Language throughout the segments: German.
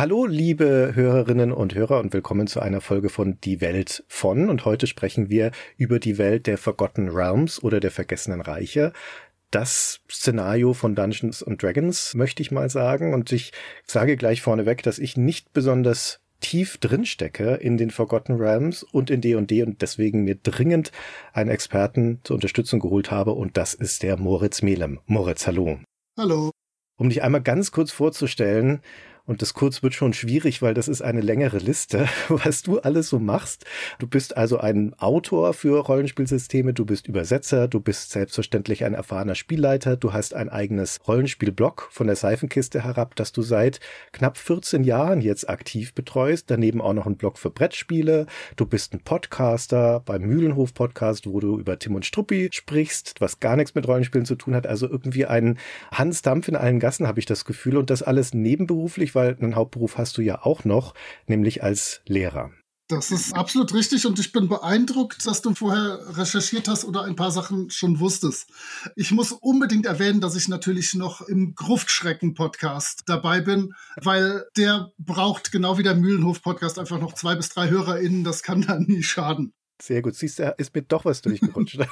Hallo, liebe Hörerinnen und Hörer und willkommen zu einer Folge von Die Welt von. Und heute sprechen wir über die Welt der Forgotten Realms oder der Vergessenen Reiche. Das Szenario von Dungeons and Dragons möchte ich mal sagen. Und ich sage gleich vorneweg, dass ich nicht besonders tief drinstecke in den Forgotten Realms und in D&D und deswegen mir dringend einen Experten zur Unterstützung geholt habe und das ist der Moritz Melem. Moritz, hallo. Hallo. Um dich einmal ganz kurz vorzustellen, und das kurz wird schon schwierig, weil das ist eine längere Liste, was du alles so machst. Du bist also ein Autor für Rollenspielsysteme, du bist Übersetzer, du bist selbstverständlich ein erfahrener Spielleiter, du hast ein eigenes Rollenspielblog von der Seifenkiste herab, das du seit knapp 14 Jahren jetzt aktiv betreust. Daneben auch noch ein Blog für Brettspiele. Du bist ein Podcaster beim Mühlenhof Podcast, wo du über Tim und Struppi sprichst, was gar nichts mit Rollenspielen zu tun hat. Also irgendwie ein Hans Dampf in allen Gassen, habe ich das Gefühl. Und das alles nebenberuflich, weil einen Hauptberuf hast du ja auch noch, nämlich als Lehrer. Das ist absolut richtig und ich bin beeindruckt, dass du vorher recherchiert hast oder ein paar Sachen schon wusstest. Ich muss unbedingt erwähnen, dass ich natürlich noch im Gruftschrecken-Podcast dabei bin, weil der braucht genau wie der Mühlenhof-Podcast einfach noch zwei bis drei HörerInnen. Das kann dann nie schaden. Sehr gut. Siehst du, ist mir doch was durchgerutscht.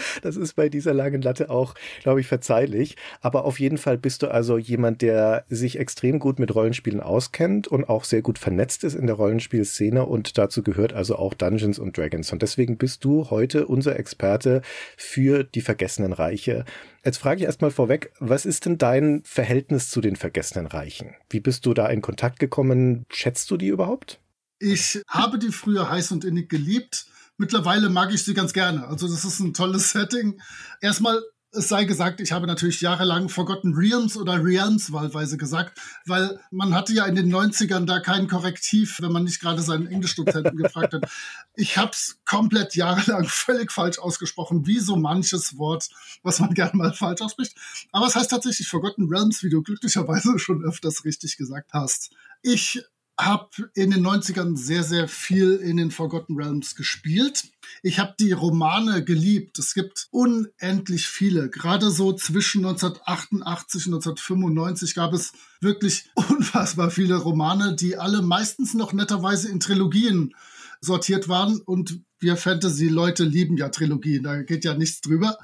das ist bei dieser langen Latte auch, glaube ich, verzeihlich. Aber auf jeden Fall bist du also jemand, der sich extrem gut mit Rollenspielen auskennt und auch sehr gut vernetzt ist in der Rollenspielszene und dazu gehört also auch Dungeons und Dragons. Und deswegen bist du heute unser Experte für die Vergessenen Reiche. Jetzt frage ich erstmal vorweg, was ist denn dein Verhältnis zu den Vergessenen Reichen? Wie bist du da in Kontakt gekommen? Schätzt du die überhaupt? Ich habe die früher heiß und innig geliebt. Mittlerweile mag ich sie ganz gerne. Also das ist ein tolles Setting. Erstmal, es sei gesagt, ich habe natürlich jahrelang Forgotten Realms oder Realms wahlweise gesagt, weil man hatte ja in den 90ern da kein Korrektiv, wenn man nicht gerade seinen Englischdozenten gefragt hat. Ich habe es komplett jahrelang völlig falsch ausgesprochen, wie so manches Wort, was man gerne mal falsch ausspricht. Aber es heißt tatsächlich Forgotten Realms, wie du glücklicherweise schon öfters richtig gesagt hast. Ich habe in den 90ern sehr, sehr viel in den Forgotten Realms gespielt. Ich habe die Romane geliebt. Es gibt unendlich viele. Gerade so zwischen 1988 und 1995 gab es wirklich unfassbar viele Romane, die alle meistens noch netterweise in Trilogien sortiert waren und wir Fantasy-Leute lieben ja Trilogien, da geht ja nichts drüber.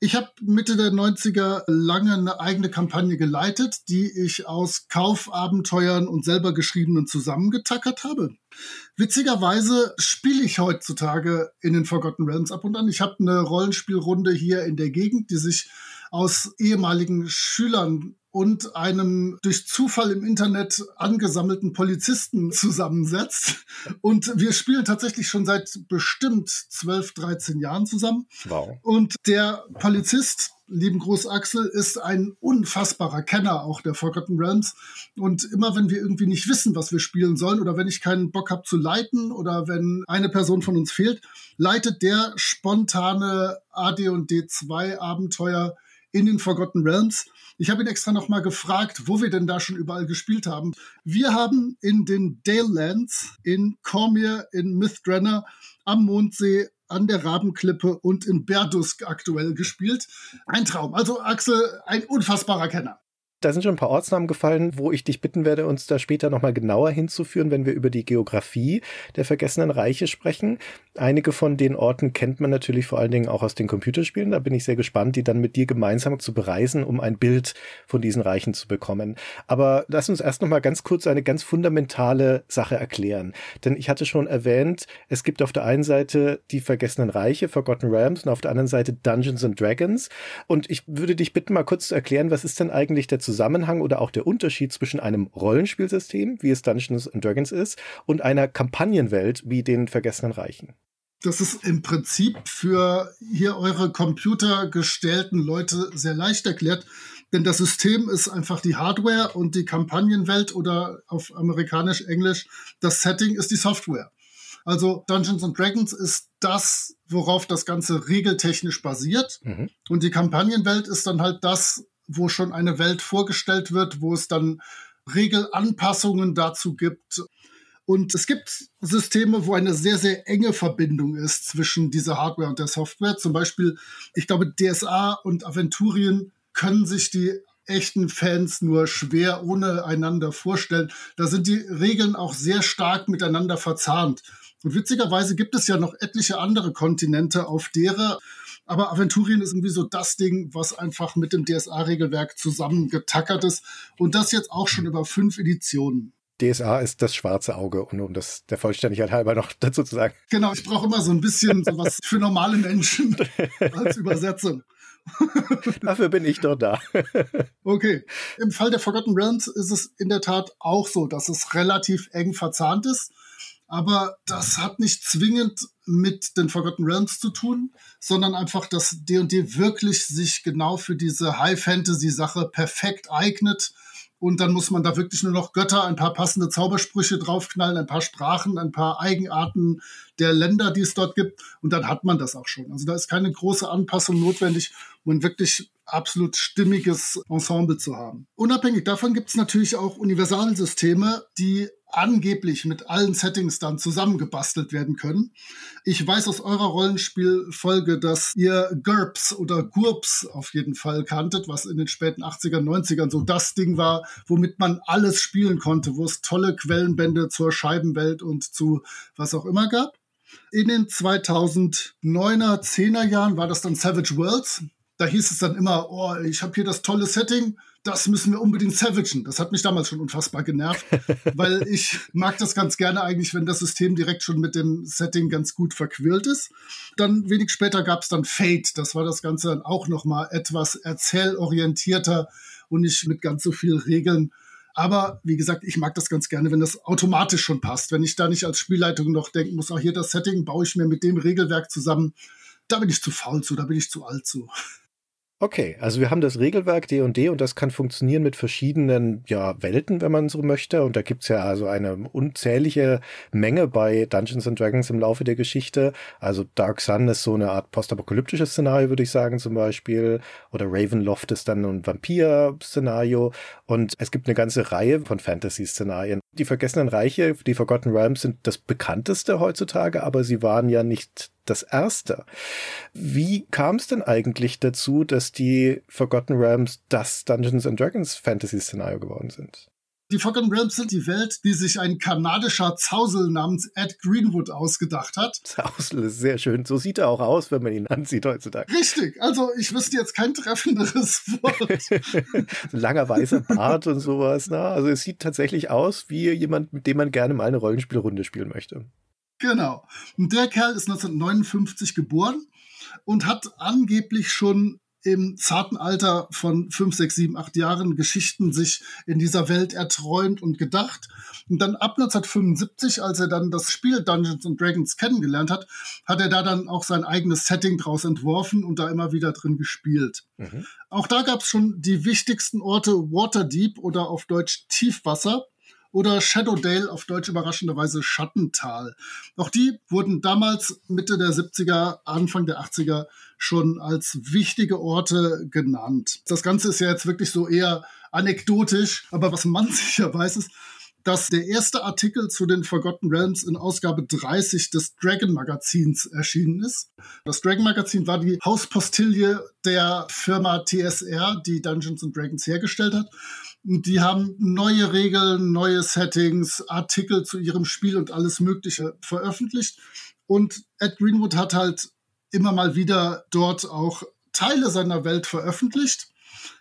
Ich habe Mitte der 90er lange eine eigene Kampagne geleitet, die ich aus Kaufabenteuern und selber geschriebenen zusammengetackert habe. Witzigerweise spiele ich heutzutage in den Forgotten Realms ab und an. Ich habe eine Rollenspielrunde hier in der Gegend, die sich aus ehemaligen Schülern und einem durch Zufall im Internet angesammelten Polizisten zusammensetzt. Und wir spielen tatsächlich schon seit bestimmt 12, 13 Jahren zusammen. Wow. Und der Polizist, lieben Groß Axel, ist ein unfassbarer Kenner auch der Forgotten Realms. Und immer wenn wir irgendwie nicht wissen, was wir spielen sollen, oder wenn ich keinen Bock habe zu leiten, oder wenn eine Person von uns fehlt, leitet der spontane AD&D 2 Abenteuer in den Forgotten Realms. Ich habe ihn extra nochmal gefragt, wo wir denn da schon überall gespielt haben. Wir haben in den Dale Lands, in Cormier, in Mythdraenor, am Mondsee, an der Rabenklippe und in Berdusk aktuell gespielt. Ein Traum. Also Axel, ein unfassbarer Kenner. Da sind schon ein paar Ortsnamen gefallen, wo ich dich bitten werde, uns da später nochmal genauer hinzuführen, wenn wir über die Geografie der vergessenen Reiche sprechen. Einige von den Orten kennt man natürlich vor allen Dingen auch aus den Computerspielen. Da bin ich sehr gespannt, die dann mit dir gemeinsam zu bereisen, um ein Bild von diesen Reichen zu bekommen. Aber lass uns erst nochmal ganz kurz eine ganz fundamentale Sache erklären. Denn ich hatte schon erwähnt, es gibt auf der einen Seite die vergessenen Reiche, Forgotten Realms, und auf der anderen Seite Dungeons and Dragons. Und ich würde dich bitten, mal kurz zu erklären, was ist denn eigentlich der Zusammenhang oder auch der Unterschied zwischen einem Rollenspielsystem, wie es Dungeons and Dragons ist, und einer Kampagnenwelt wie den Vergessenen Reichen? Das ist im Prinzip für hier eure computergestellten Leute sehr leicht erklärt, denn das System ist einfach die Hardware und die Kampagnenwelt oder auf amerikanisch Englisch das Setting ist die Software. Also Dungeons and Dragons ist das, worauf das Ganze regeltechnisch basiert. Mhm. Und die Kampagnenwelt ist dann halt das, wo schon eine Welt vorgestellt wird, wo es dann Regelanpassungen dazu gibt. Und es gibt Systeme, wo eine sehr, sehr enge Verbindung ist zwischen dieser Hardware und der Software. Zum Beispiel, ich glaube, DSA und Aventurien können sich die echten Fans nur schwer ohne einander vorstellen. Da sind die Regeln auch sehr stark miteinander verzahnt. Und witzigerweise gibt es ja noch etliche andere Kontinente, auf derer aber Aventurien ist irgendwie so das Ding, was einfach mit dem DSA-Regelwerk zusammengetackert ist. Und das jetzt auch schon über fünf Editionen. DSA ist das schwarze Auge, um das der Vollständigkeit halber noch dazu zu sagen. Genau, ich brauche immer so ein bisschen sowas für normale Menschen als Übersetzung. Dafür bin ich doch da. okay. Im Fall der Forgotten Realms ist es in der Tat auch so, dass es relativ eng verzahnt ist. Aber das hat nicht zwingend mit den Forgotten Realms zu tun, sondern einfach, dass D&D wirklich sich genau für diese High-Fantasy-Sache perfekt eignet und dann muss man da wirklich nur noch Götter, ein paar passende Zaubersprüche draufknallen, ein paar Sprachen, ein paar Eigenarten der Länder, die es dort gibt. Und dann hat man das auch schon. Also da ist keine große Anpassung notwendig, um ein wirklich absolut stimmiges Ensemble zu haben. Unabhängig davon gibt es natürlich auch Universalsysteme, die angeblich mit allen Settings dann zusammengebastelt werden können. Ich weiß aus eurer Rollenspielfolge, dass ihr GURPS oder GURPS auf jeden Fall kanntet, was in den späten 80er, 90ern so das Ding war, womit man alles spielen konnte, wo es tolle Quellenbände zur Scheibenwelt und zu was auch immer gab. In den 2009er, 10er Jahren war das dann Savage Worlds. Da hieß es dann immer, oh, ich habe hier das tolle Setting, das müssen wir unbedingt savagen. Das hat mich damals schon unfassbar genervt, weil ich mag das ganz gerne eigentlich, wenn das System direkt schon mit dem Setting ganz gut verquirlt ist. Dann wenig später gab es dann Fate. Das war das Ganze dann auch noch mal etwas erzählorientierter und nicht mit ganz so viel Regeln. Aber wie gesagt, ich mag das ganz gerne, wenn das automatisch schon passt. Wenn ich da nicht als Spielleitung noch denken muss, auch hier das Setting baue ich mir mit dem Regelwerk zusammen. Da bin ich zu faul zu, da bin ich zu alt zu. Okay, also wir haben das Regelwerk D&D &D und das kann funktionieren mit verschiedenen ja, Welten, wenn man so möchte. Und da gibt's ja also eine unzählige Menge bei Dungeons and Dragons im Laufe der Geschichte. Also Dark Sun ist so eine Art postapokalyptisches Szenario, würde ich sagen zum Beispiel. Oder Ravenloft ist dann ein Vampir-Szenario. Und es gibt eine ganze Reihe von Fantasy-Szenarien. Die Vergessenen Reiche, die Forgotten Realms sind das bekannteste heutzutage, aber sie waren ja nicht das erste. Wie kam es denn eigentlich dazu, dass die Forgotten Realms das Dungeons and Dragons Fantasy-Szenario geworden sind? Die Forgotten Realms sind die Welt, die sich ein kanadischer Zausel namens Ed Greenwood ausgedacht hat. Zausel ist sehr schön. So sieht er auch aus, wenn man ihn ansieht heutzutage. Richtig. Also ich wüsste jetzt kein treffenderes Wort. Langer weißer Bart und sowas. Na? Ne? Also es sieht tatsächlich aus wie jemand, mit dem man gerne mal eine Rollenspielrunde spielen möchte. Genau. Und der Kerl ist 1959 geboren und hat angeblich schon im zarten Alter von 5, 6, 7, 8 Jahren Geschichten sich in dieser Welt erträumt und gedacht. Und dann ab 1975, als er dann das Spiel Dungeons and Dragons kennengelernt hat, hat er da dann auch sein eigenes Setting draus entworfen und da immer wieder drin gespielt. Mhm. Auch da gab es schon die wichtigsten Orte Waterdeep oder auf Deutsch Tiefwasser oder Shadowdale auf Deutsch überraschenderweise Schattental. Auch die wurden damals Mitte der 70er, Anfang der 80er schon als wichtige Orte genannt. Das Ganze ist ja jetzt wirklich so eher anekdotisch, aber was man sicher weiß ist, dass der erste Artikel zu den Forgotten Realms in Ausgabe 30 des Dragon Magazins erschienen ist. Das Dragon Magazin war die Hauspostille der Firma TSR, die Dungeons and Dragons hergestellt hat. Und die haben neue Regeln, neue Settings, Artikel zu ihrem Spiel und alles Mögliche veröffentlicht. Und Ed Greenwood hat halt immer mal wieder dort auch Teile seiner Welt veröffentlicht.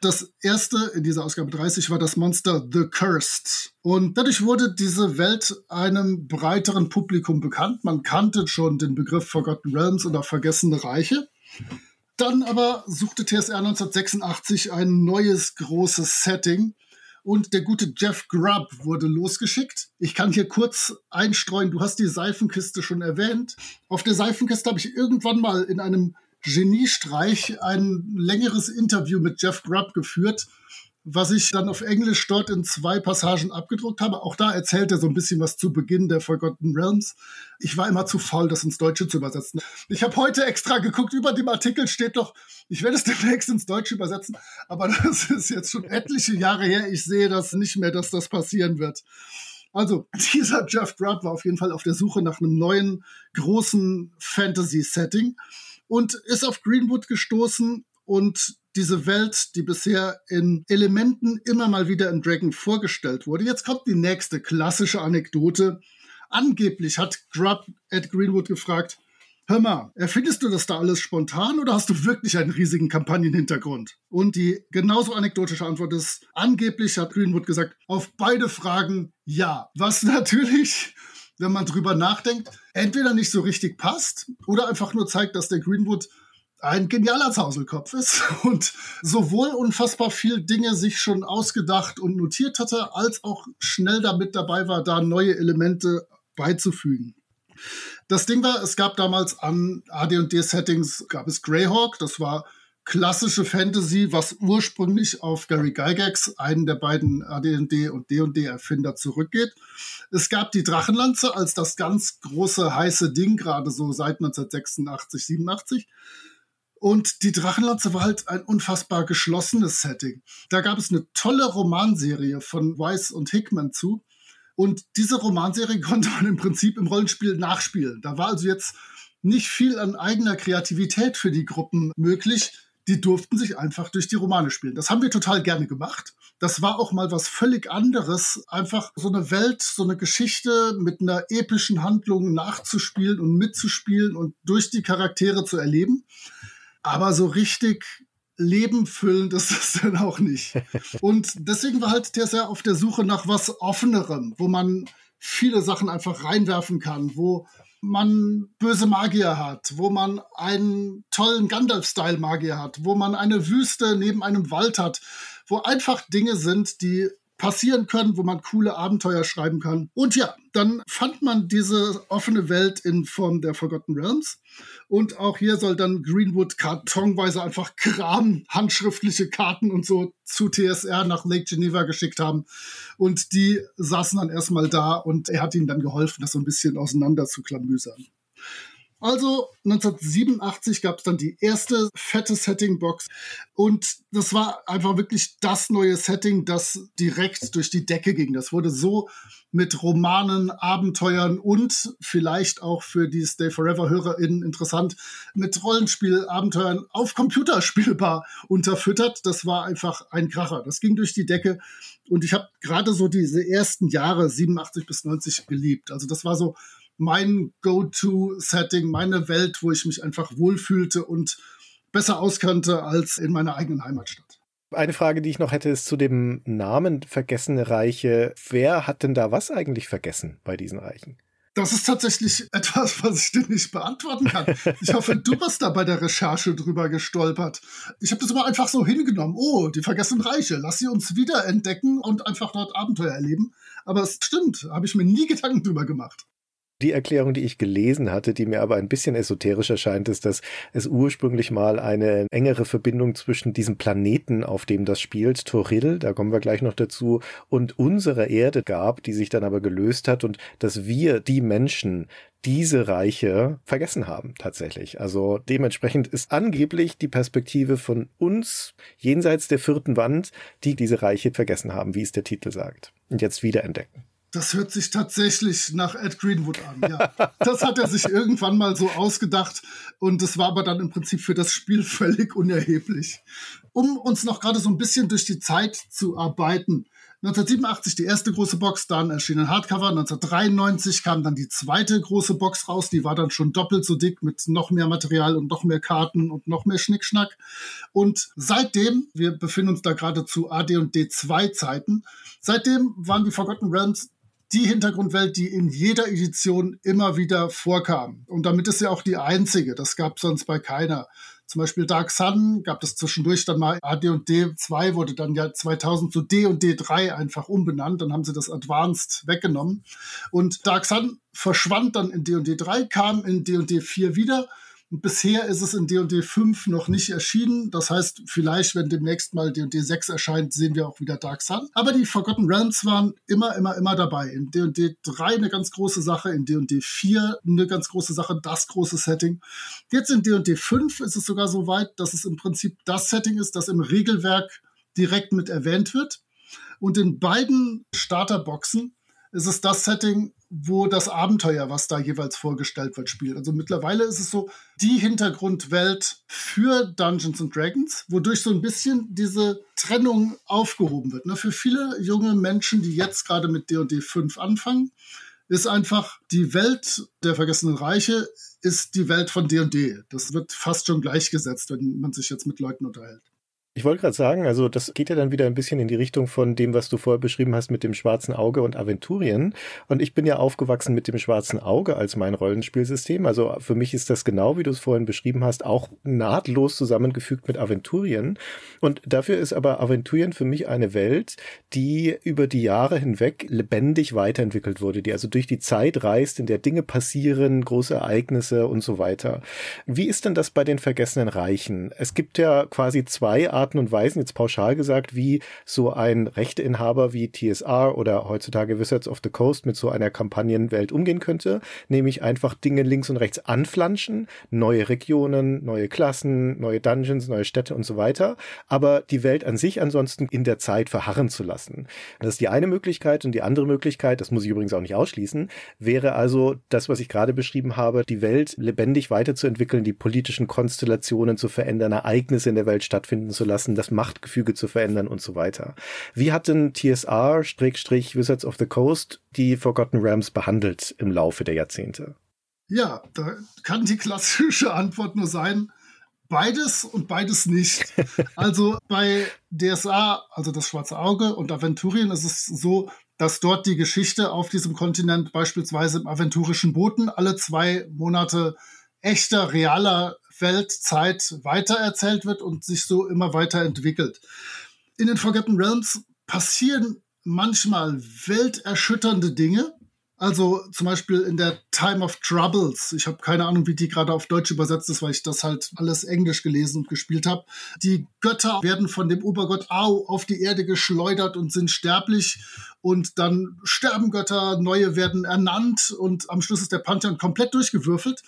Das erste in dieser Ausgabe 30 war das Monster The Cursed. Und dadurch wurde diese Welt einem breiteren Publikum bekannt. Man kannte schon den Begriff Forgotten Realms oder Vergessene Reiche. Dann aber suchte TSR 1986 ein neues großes Setting und der gute Jeff Grubb wurde losgeschickt. Ich kann hier kurz einstreuen, du hast die Seifenkiste schon erwähnt. Auf der Seifenkiste habe ich irgendwann mal in einem Geniestreich ein längeres Interview mit Jeff Grubb geführt, was ich dann auf Englisch dort in zwei Passagen abgedruckt habe. Auch da erzählt er so ein bisschen was zu Beginn der Forgotten Realms. Ich war immer zu faul, das ins Deutsche zu übersetzen. Ich habe heute extra geguckt, über dem Artikel steht doch, ich werde es demnächst ins Deutsche übersetzen, aber das ist jetzt schon etliche Jahre her. Ich sehe das nicht mehr, dass das passieren wird. Also, dieser Jeff Grubb war auf jeden Fall auf der Suche nach einem neuen, großen Fantasy-Setting und ist auf Greenwood gestoßen und diese Welt, die bisher in Elementen immer mal wieder in Dragon vorgestellt wurde. Jetzt kommt die nächste klassische Anekdote. Angeblich hat Grubb Ed Greenwood gefragt, Hör mal, erfindest du das da alles spontan oder hast du wirklich einen riesigen Kampagnenhintergrund? Und die genauso anekdotische Antwort ist, angeblich hat Greenwood gesagt, auf beide Fragen ja. Was natürlich, wenn man drüber nachdenkt, entweder nicht so richtig passt oder einfach nur zeigt, dass der Greenwood ein genialer Zauselkopf ist und sowohl unfassbar viel Dinge sich schon ausgedacht und notiert hatte, als auch schnell damit dabei war, da neue Elemente beizufügen. Das Ding war, es gab damals an AD&D-Settings, gab es Greyhawk, das war klassische Fantasy, was ursprünglich auf Gary Gygax, einen der beiden AD&D und D&D-Erfinder, zurückgeht. Es gab die Drachenlanze als das ganz große heiße Ding, gerade so seit 1986, 87. Und die Drachenlanze war halt ein unfassbar geschlossenes Setting. Da gab es eine tolle Romanserie von Weiss und Hickman zu, und diese Romanserie konnte man im Prinzip im Rollenspiel nachspielen. Da war also jetzt nicht viel an eigener Kreativität für die Gruppen möglich. Die durften sich einfach durch die Romane spielen. Das haben wir total gerne gemacht. Das war auch mal was völlig anderes, einfach so eine Welt, so eine Geschichte mit einer epischen Handlung nachzuspielen und mitzuspielen und durch die Charaktere zu erleben. Aber so richtig Leben füllend ist das dann auch nicht. Und deswegen war halt der sehr auf der Suche nach was Offenerem, wo man viele Sachen einfach reinwerfen kann, wo man böse Magier hat, wo man einen tollen Gandalf-Style-Magier hat, wo man eine Wüste neben einem Wald hat, wo einfach Dinge sind, die passieren können, wo man coole Abenteuer schreiben kann. Und ja, dann fand man diese offene Welt in Form der Forgotten Realms. Und auch hier soll dann Greenwood kartonweise einfach Kram, handschriftliche Karten und so zu TSR nach Lake Geneva geschickt haben. Und die saßen dann erstmal da und er hat ihnen dann geholfen, das so ein bisschen auseinander zu klamüsern. Also 1987 gab es dann die erste fette Setting-Box und das war einfach wirklich das neue Setting, das direkt durch die Decke ging. Das wurde so mit Romanen, Abenteuern und vielleicht auch für die Stay Forever-HörerInnen interessant, mit Rollenspiel-Abenteuern auf Computer spielbar unterfüttert. Das war einfach ein Kracher. Das ging durch die Decke und ich habe gerade so diese ersten Jahre, 87 bis 90, geliebt. Also das war so mein Go-To-Setting, meine Welt, wo ich mich einfach wohlfühlte und besser auskannte als in meiner eigenen Heimatstadt. Eine Frage, die ich noch hätte, ist zu dem Namen Vergessene Reiche. Wer hat denn da was eigentlich vergessen bei diesen Reichen? Das ist tatsächlich etwas, was ich dir nicht beantworten kann. Ich hoffe, du bist da bei der Recherche drüber gestolpert. Ich habe das immer einfach so hingenommen. Oh, die vergessenen Reiche, lass sie uns wieder entdecken und einfach dort Abenteuer erleben. Aber es stimmt, habe ich mir nie Gedanken drüber gemacht. Die Erklärung, die ich gelesen hatte, die mir aber ein bisschen esoterisch erscheint, ist, dass es ursprünglich mal eine engere Verbindung zwischen diesem Planeten, auf dem das spielt, Toril, da kommen wir gleich noch dazu, und unserer Erde gab, die sich dann aber gelöst hat und dass wir, die Menschen, diese Reiche vergessen haben tatsächlich. Also dementsprechend ist angeblich die Perspektive von uns jenseits der vierten Wand, die diese Reiche vergessen haben, wie es der Titel sagt, und jetzt wiederentdecken. Das hört sich tatsächlich nach Ed Greenwood an, ja. Das hat er sich irgendwann mal so ausgedacht und das war aber dann im Prinzip für das Spiel völlig unerheblich. Um uns noch gerade so ein bisschen durch die Zeit zu arbeiten. 1987 die erste große Box, dann erschien ein Hardcover. 1993 kam dann die zweite große Box raus. Die war dann schon doppelt so dick mit noch mehr Material und noch mehr Karten und noch mehr Schnickschnack. Und seitdem, wir befinden uns da gerade zu AD und D2 Zeiten, seitdem waren die Forgotten Realms die Hintergrundwelt, die in jeder Edition immer wieder vorkam. Und damit ist sie auch die einzige. Das gab sonst bei keiner. Zum Beispiel Dark Sun gab es zwischendurch dann mal AD&D 2 wurde dann ja 2000 zu D und D3 einfach umbenannt. Dann haben sie das Advanced weggenommen. Und Dark Sun verschwand dann in D&D 3, kam in D&D 4 wieder Bisher ist es in D&D 5 noch nicht erschienen. Das heißt, vielleicht, wenn demnächst mal D&D 6 erscheint, sehen wir auch wieder Dark Sun. Aber die Forgotten Realms waren immer, immer, immer dabei. In D&D 3 eine ganz große Sache, in D&D 4 eine ganz große Sache, das große Setting. Jetzt in D&D 5 ist es sogar so weit, dass es im Prinzip das Setting ist, das im Regelwerk direkt mit erwähnt wird. Und in beiden Starterboxen ist es das Setting, wo das Abenteuer, was da jeweils vorgestellt wird, spielt. Also mittlerweile ist es so die Hintergrundwelt für Dungeons and Dragons, wodurch so ein bisschen diese Trennung aufgehoben wird. Ne? Für viele junge Menschen, die jetzt gerade mit D&D 5 anfangen, ist einfach die Welt der vergessenen Reiche ist die Welt von D&D. Das wird fast schon gleichgesetzt, wenn man sich jetzt mit Leuten unterhält. Ich wollte gerade sagen, also das geht ja dann wieder ein bisschen in die Richtung von dem, was du vorher beschrieben hast mit dem schwarzen Auge und Aventurien. Und ich bin ja aufgewachsen mit dem schwarzen Auge als mein Rollenspielsystem. Also für mich ist das genau, wie du es vorhin beschrieben hast, auch nahtlos zusammengefügt mit Aventurien. Und dafür ist aber Aventurien für mich eine Welt, die über die Jahre hinweg lebendig weiterentwickelt wurde, die also durch die Zeit reist, in der Dinge passieren, große Ereignisse und so weiter. Wie ist denn das bei den vergessenen Reichen? Es gibt ja quasi zwei Arten und Weisen, jetzt pauschal gesagt, wie so ein Rechteinhaber wie TSR oder heutzutage Wizards of the Coast mit so einer Kampagnenwelt umgehen könnte, nämlich einfach Dinge links und rechts anflanschen, neue Regionen, neue Klassen, neue Dungeons, neue Städte und so weiter, aber die Welt an sich ansonsten in der Zeit verharren zu lassen. Das ist die eine Möglichkeit und die andere Möglichkeit, das muss ich übrigens auch nicht ausschließen, wäre also das, was ich gerade beschrieben habe, die Welt lebendig weiterzuentwickeln, die politischen Konstellationen zu verändern, Ereignisse in der Welt stattfinden zu lassen, das Machtgefüge zu verändern und so weiter. Wie hat denn TSR, Wizards of the Coast, die Forgotten Realms behandelt im Laufe der Jahrzehnte? Ja, da kann die klassische Antwort nur sein, beides und beides nicht. Also bei DSA, also das Schwarze Auge und Aventurien ist es so, dass dort die Geschichte auf diesem Kontinent beispielsweise im aventurischen Booten alle zwei Monate echter, realer Weltzeit weitererzählt wird und sich so immer weiterentwickelt. In den Forgotten Realms passieren manchmal welterschütternde Dinge. Also zum Beispiel in der Time of Troubles. Ich habe keine Ahnung, wie die gerade auf Deutsch übersetzt ist, weil ich das halt alles Englisch gelesen und gespielt habe. Die Götter werden von dem Obergott Au auf die Erde geschleudert und sind sterblich. Und dann sterben Götter, neue werden ernannt und am Schluss ist der Pantheon komplett durchgewürfelt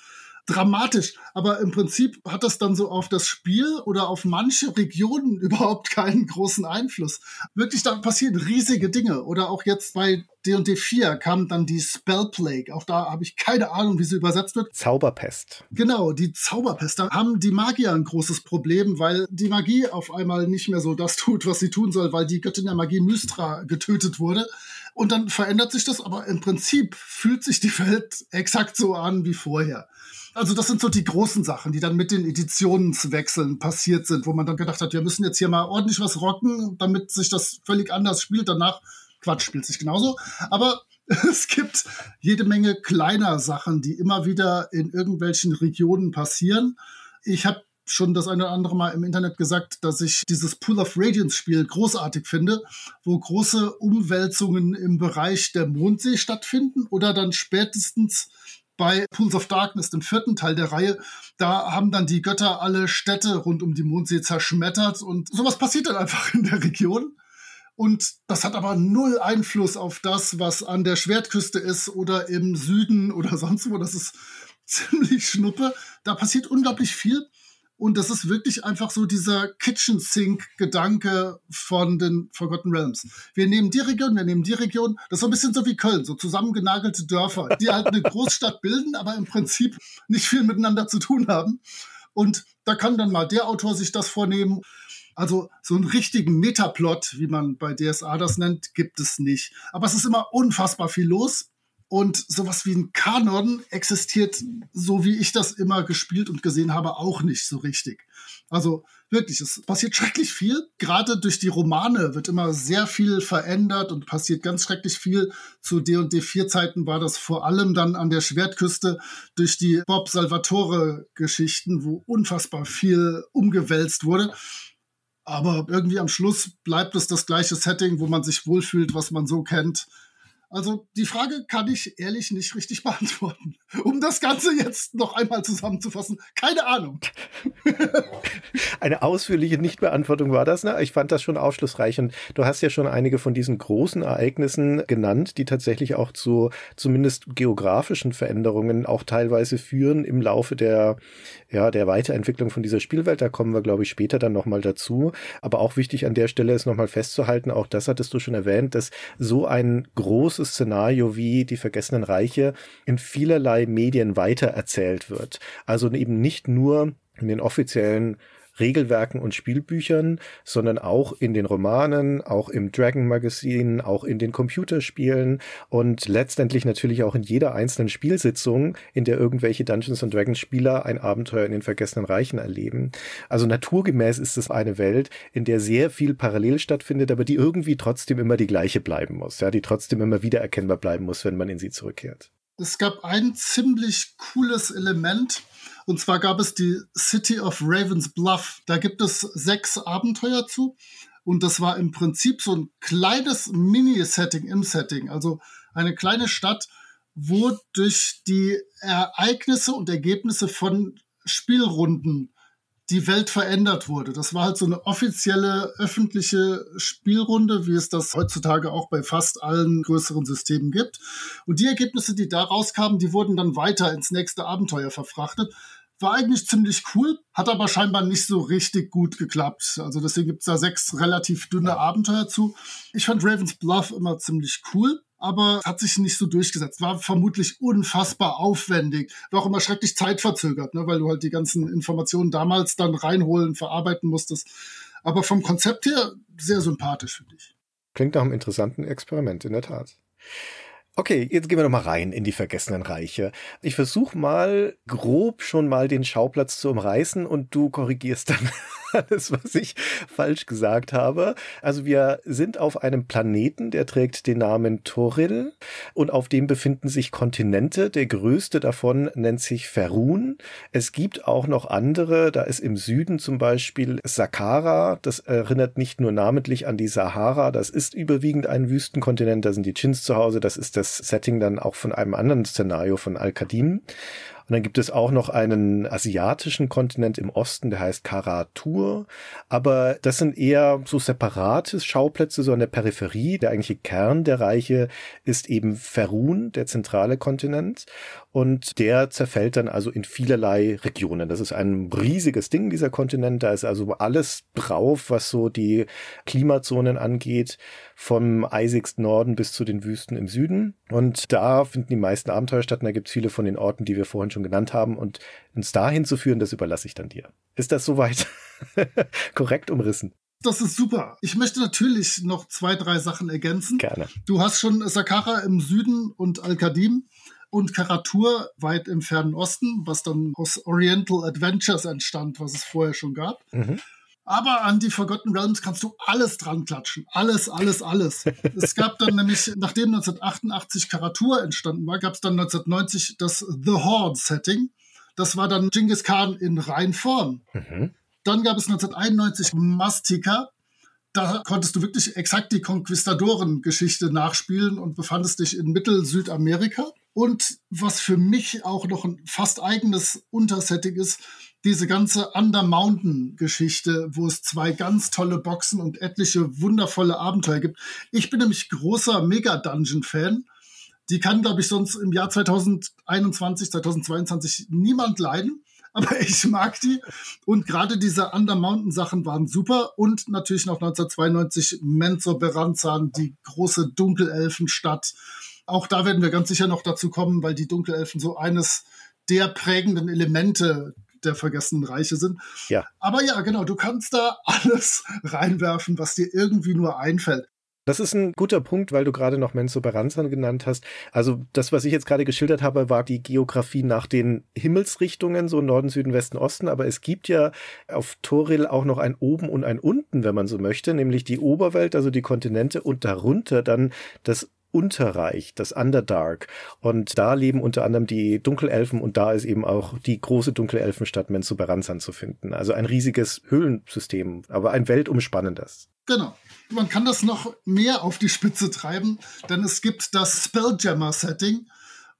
dramatisch. Aber im Prinzip hat das dann so auf das Spiel oder auf manche Regionen überhaupt keinen großen Einfluss. Wirklich, da passieren riesige Dinge. Oder auch jetzt bei D&D 4 kam dann die Spell Plague. Auch da habe ich keine Ahnung, wie sie übersetzt wird. Zauberpest. Genau, die Zauberpest. Da haben die Magier ein großes Problem, weil die Magie auf einmal nicht mehr so das tut, was sie tun soll, weil die Göttin der Magie Mystra getötet wurde. Und dann verändert sich das, aber im Prinzip fühlt sich die Welt exakt so an wie vorher. Also das sind so die großen Sachen, die dann mit den Editionswechseln passiert sind, wo man dann gedacht hat, wir müssen jetzt hier mal ordentlich was rocken, damit sich das völlig anders spielt. Danach, Quatsch, spielt sich genauso. Aber es gibt jede Menge kleiner Sachen, die immer wieder in irgendwelchen Regionen passieren. Ich habe schon das eine oder andere Mal im Internet gesagt, dass ich dieses Pool of Radiance Spiel großartig finde, wo große Umwälzungen im Bereich der Mondsee stattfinden oder dann spätestens bei Pools of Darkness, dem vierten Teil der Reihe, da haben dann die Götter alle Städte rund um die Mondsee zerschmettert und sowas passiert dann einfach in der Region. Und das hat aber null Einfluss auf das, was an der Schwertküste ist oder im Süden oder sonst wo. Das ist ziemlich schnuppe. Da passiert unglaublich viel. Und das ist wirklich einfach so dieser Kitchen Sink Gedanke von den Forgotten Realms. Wir nehmen die Region, wir nehmen die Region. Das ist so ein bisschen so wie Köln, so zusammengenagelte Dörfer, die halt eine Großstadt bilden, aber im Prinzip nicht viel miteinander zu tun haben. Und da kann dann mal der Autor sich das vornehmen. Also so einen richtigen Metaplot, wie man bei DSA das nennt, gibt es nicht. Aber es ist immer unfassbar viel los. Und sowas wie ein Kanon existiert, so wie ich das immer gespielt und gesehen habe, auch nicht so richtig. Also wirklich, es passiert schrecklich viel. Gerade durch die Romane wird immer sehr viel verändert und passiert ganz schrecklich viel. Zu D&D 4 Zeiten war das vor allem dann an der Schwertküste durch die Bob Salvatore Geschichten, wo unfassbar viel umgewälzt wurde. Aber irgendwie am Schluss bleibt es das gleiche Setting, wo man sich wohlfühlt, was man so kennt. Also die Frage kann ich ehrlich nicht richtig beantworten. Um das Ganze jetzt noch einmal zusammenzufassen, keine Ahnung. Eine ausführliche Nichtbeantwortung war das. Ne? Ich fand das schon aufschlussreich und du hast ja schon einige von diesen großen Ereignissen genannt, die tatsächlich auch zu zumindest geografischen Veränderungen auch teilweise führen im Laufe der ja der Weiterentwicklung von dieser Spielwelt. Da kommen wir, glaube ich, später dann nochmal dazu. Aber auch wichtig an der Stelle ist nochmal festzuhalten, auch das hattest du schon erwähnt, dass so ein großes große Szenario wie die Vergessenen Reiche in vielerlei Medien weitererzählt wird. Also eben nicht nur in den offiziellen Regelwerken und Spielbüchern, sondern auch in den Romanen, auch im Dragon Magazine, auch in den Computerspielen und letztendlich natürlich auch in jeder einzelnen Spielsitzung, in der irgendwelche Dungeons and Dragons Spieler ein Abenteuer in den vergessenen Reichen erleben. Also naturgemäß ist es eine Welt, in der sehr viel parallel stattfindet, aber die irgendwie trotzdem immer die gleiche bleiben muss, ja, die trotzdem immer wieder erkennbar bleiben muss, wenn man in sie zurückkehrt. Es gab ein ziemlich cooles Element, und zwar gab es die City of Ravens Bluff. Da gibt es sechs Abenteuer zu. Und das war im Prinzip so ein kleines Mini-Setting im Setting. Also eine kleine Stadt, wo durch die Ereignisse und Ergebnisse von Spielrunden die Welt verändert wurde. Das war halt so eine offizielle öffentliche Spielrunde, wie es das heutzutage auch bei fast allen größeren Systemen gibt. Und die Ergebnisse, die da rauskamen, die wurden dann weiter ins nächste Abenteuer verfrachtet. War eigentlich ziemlich cool, hat aber scheinbar nicht so richtig gut geklappt. Also deswegen gibt es da sechs relativ dünne Abenteuer zu. Ich fand Ravens Bluff immer ziemlich cool aber hat sich nicht so durchgesetzt. War vermutlich unfassbar aufwendig. War auch immer schrecklich zeitverzögert, ne, weil du halt die ganzen Informationen damals dann reinholen, verarbeiten musstest. Aber vom Konzept her sehr sympathisch, finde ich. Klingt nach einem interessanten Experiment, in der Tat. Okay, jetzt gehen wir noch mal rein in die vergessenen Reiche. Ich versuche mal grob schon mal den Schauplatz zu umreißen und du korrigierst dann alles, was ich falsch gesagt habe. Also wir sind auf einem Planeten, der trägt den Namen Toril und auf dem befinden sich Kontinente. Der größte davon nennt sich Ferun. Es gibt auch noch andere. Da ist im Süden zum Beispiel Saqqara. Das erinnert nicht nur namentlich an die Sahara. Das ist überwiegend ein Wüstenkontinent. Da sind die Chins zu Hause. Das ist das Setting dann auch von einem anderen Szenario von Al-Qadim. Und dann gibt es auch noch einen asiatischen Kontinent im Osten, der heißt Karatur. Aber das sind eher so separate Schauplätze, so an der Peripherie. Der eigentliche Kern der Reiche ist eben Ferun, der zentrale Kontinent. Und der zerfällt dann also in vielerlei Regionen. Das ist ein riesiges Ding, dieser Kontinent. Da ist also alles drauf, was so die Klimazonen angeht, vom eisigsten Norden bis zu den Wüsten im Süden. Und da finden die meisten Abenteuer statt. Und da gibt es viele von den Orten, die wir vorhin schon genannt haben. Und uns dahin zu führen, das überlasse ich dann dir. Ist das soweit korrekt umrissen? Das ist super. Ich möchte natürlich noch zwei, drei Sachen ergänzen. Gerne. Du hast schon Saqqara im Süden und Al-Qadim und Karatur weit im fernen Osten, was dann aus Oriental Adventures entstand, was es vorher schon gab. Mhm. Aber an die Forgotten Realms kannst du alles dran klatschen. Alles, alles, alles. es gab dann nämlich, nachdem 1988 Karatur entstanden war, gab es dann 1990 das The Horde Setting. Das war dann Genghis Khan in Reinform. Mhm. Dann gab es 1991 Mastika, da konntest du wirklich exakt die Konquistadoren-Geschichte nachspielen und befandest dich in Mittel-Südamerika. Und was für mich auch noch ein fast eigenes Untersetting ist, diese ganze Under Mountain-Geschichte, wo es zwei ganz tolle Boxen und etliche wundervolle Abenteuer gibt. Ich bin nämlich großer Mega-Dungeon-Fan. Die kann, glaube ich, sonst im Jahr 2021, 2022 niemand leiden aber ich mag die. Und gerade diese Under Mountain Sachen waren super. Und natürlich noch 1992 Menzo Beranzan, die große Dunkelelfenstadt. Auch da werden wir ganz sicher noch dazu kommen, weil die Dunkelelfen so eines der prägenden Elemente der vergessenen Reiche sind. Ja. Aber ja, genau, du kannst da alles reinwerfen, was dir irgendwie nur einfällt. Das ist ein guter Punkt, weil du gerade noch Menzo Baranzan genannt hast. Also das, was ich jetzt gerade geschildert habe, war die Geografie nach den Himmelsrichtungen, so Norden, Süden, Westen, Osten. Aber es gibt ja auf Toril auch noch ein Oben und ein Unten, wenn man so möchte, nämlich die Oberwelt, also die Kontinente und darunter dann das Unterreich, das Underdark. Und da leben unter anderem die Dunkelelfen und da ist eben auch die große Dunkelelfenstadt Menzoberranzan zu finden. Also ein riesiges Höhlensystem, aber ein weltumspannendes. Genau. Man kann das noch mehr auf die Spitze treiben, denn es gibt das Spelljammer-Setting,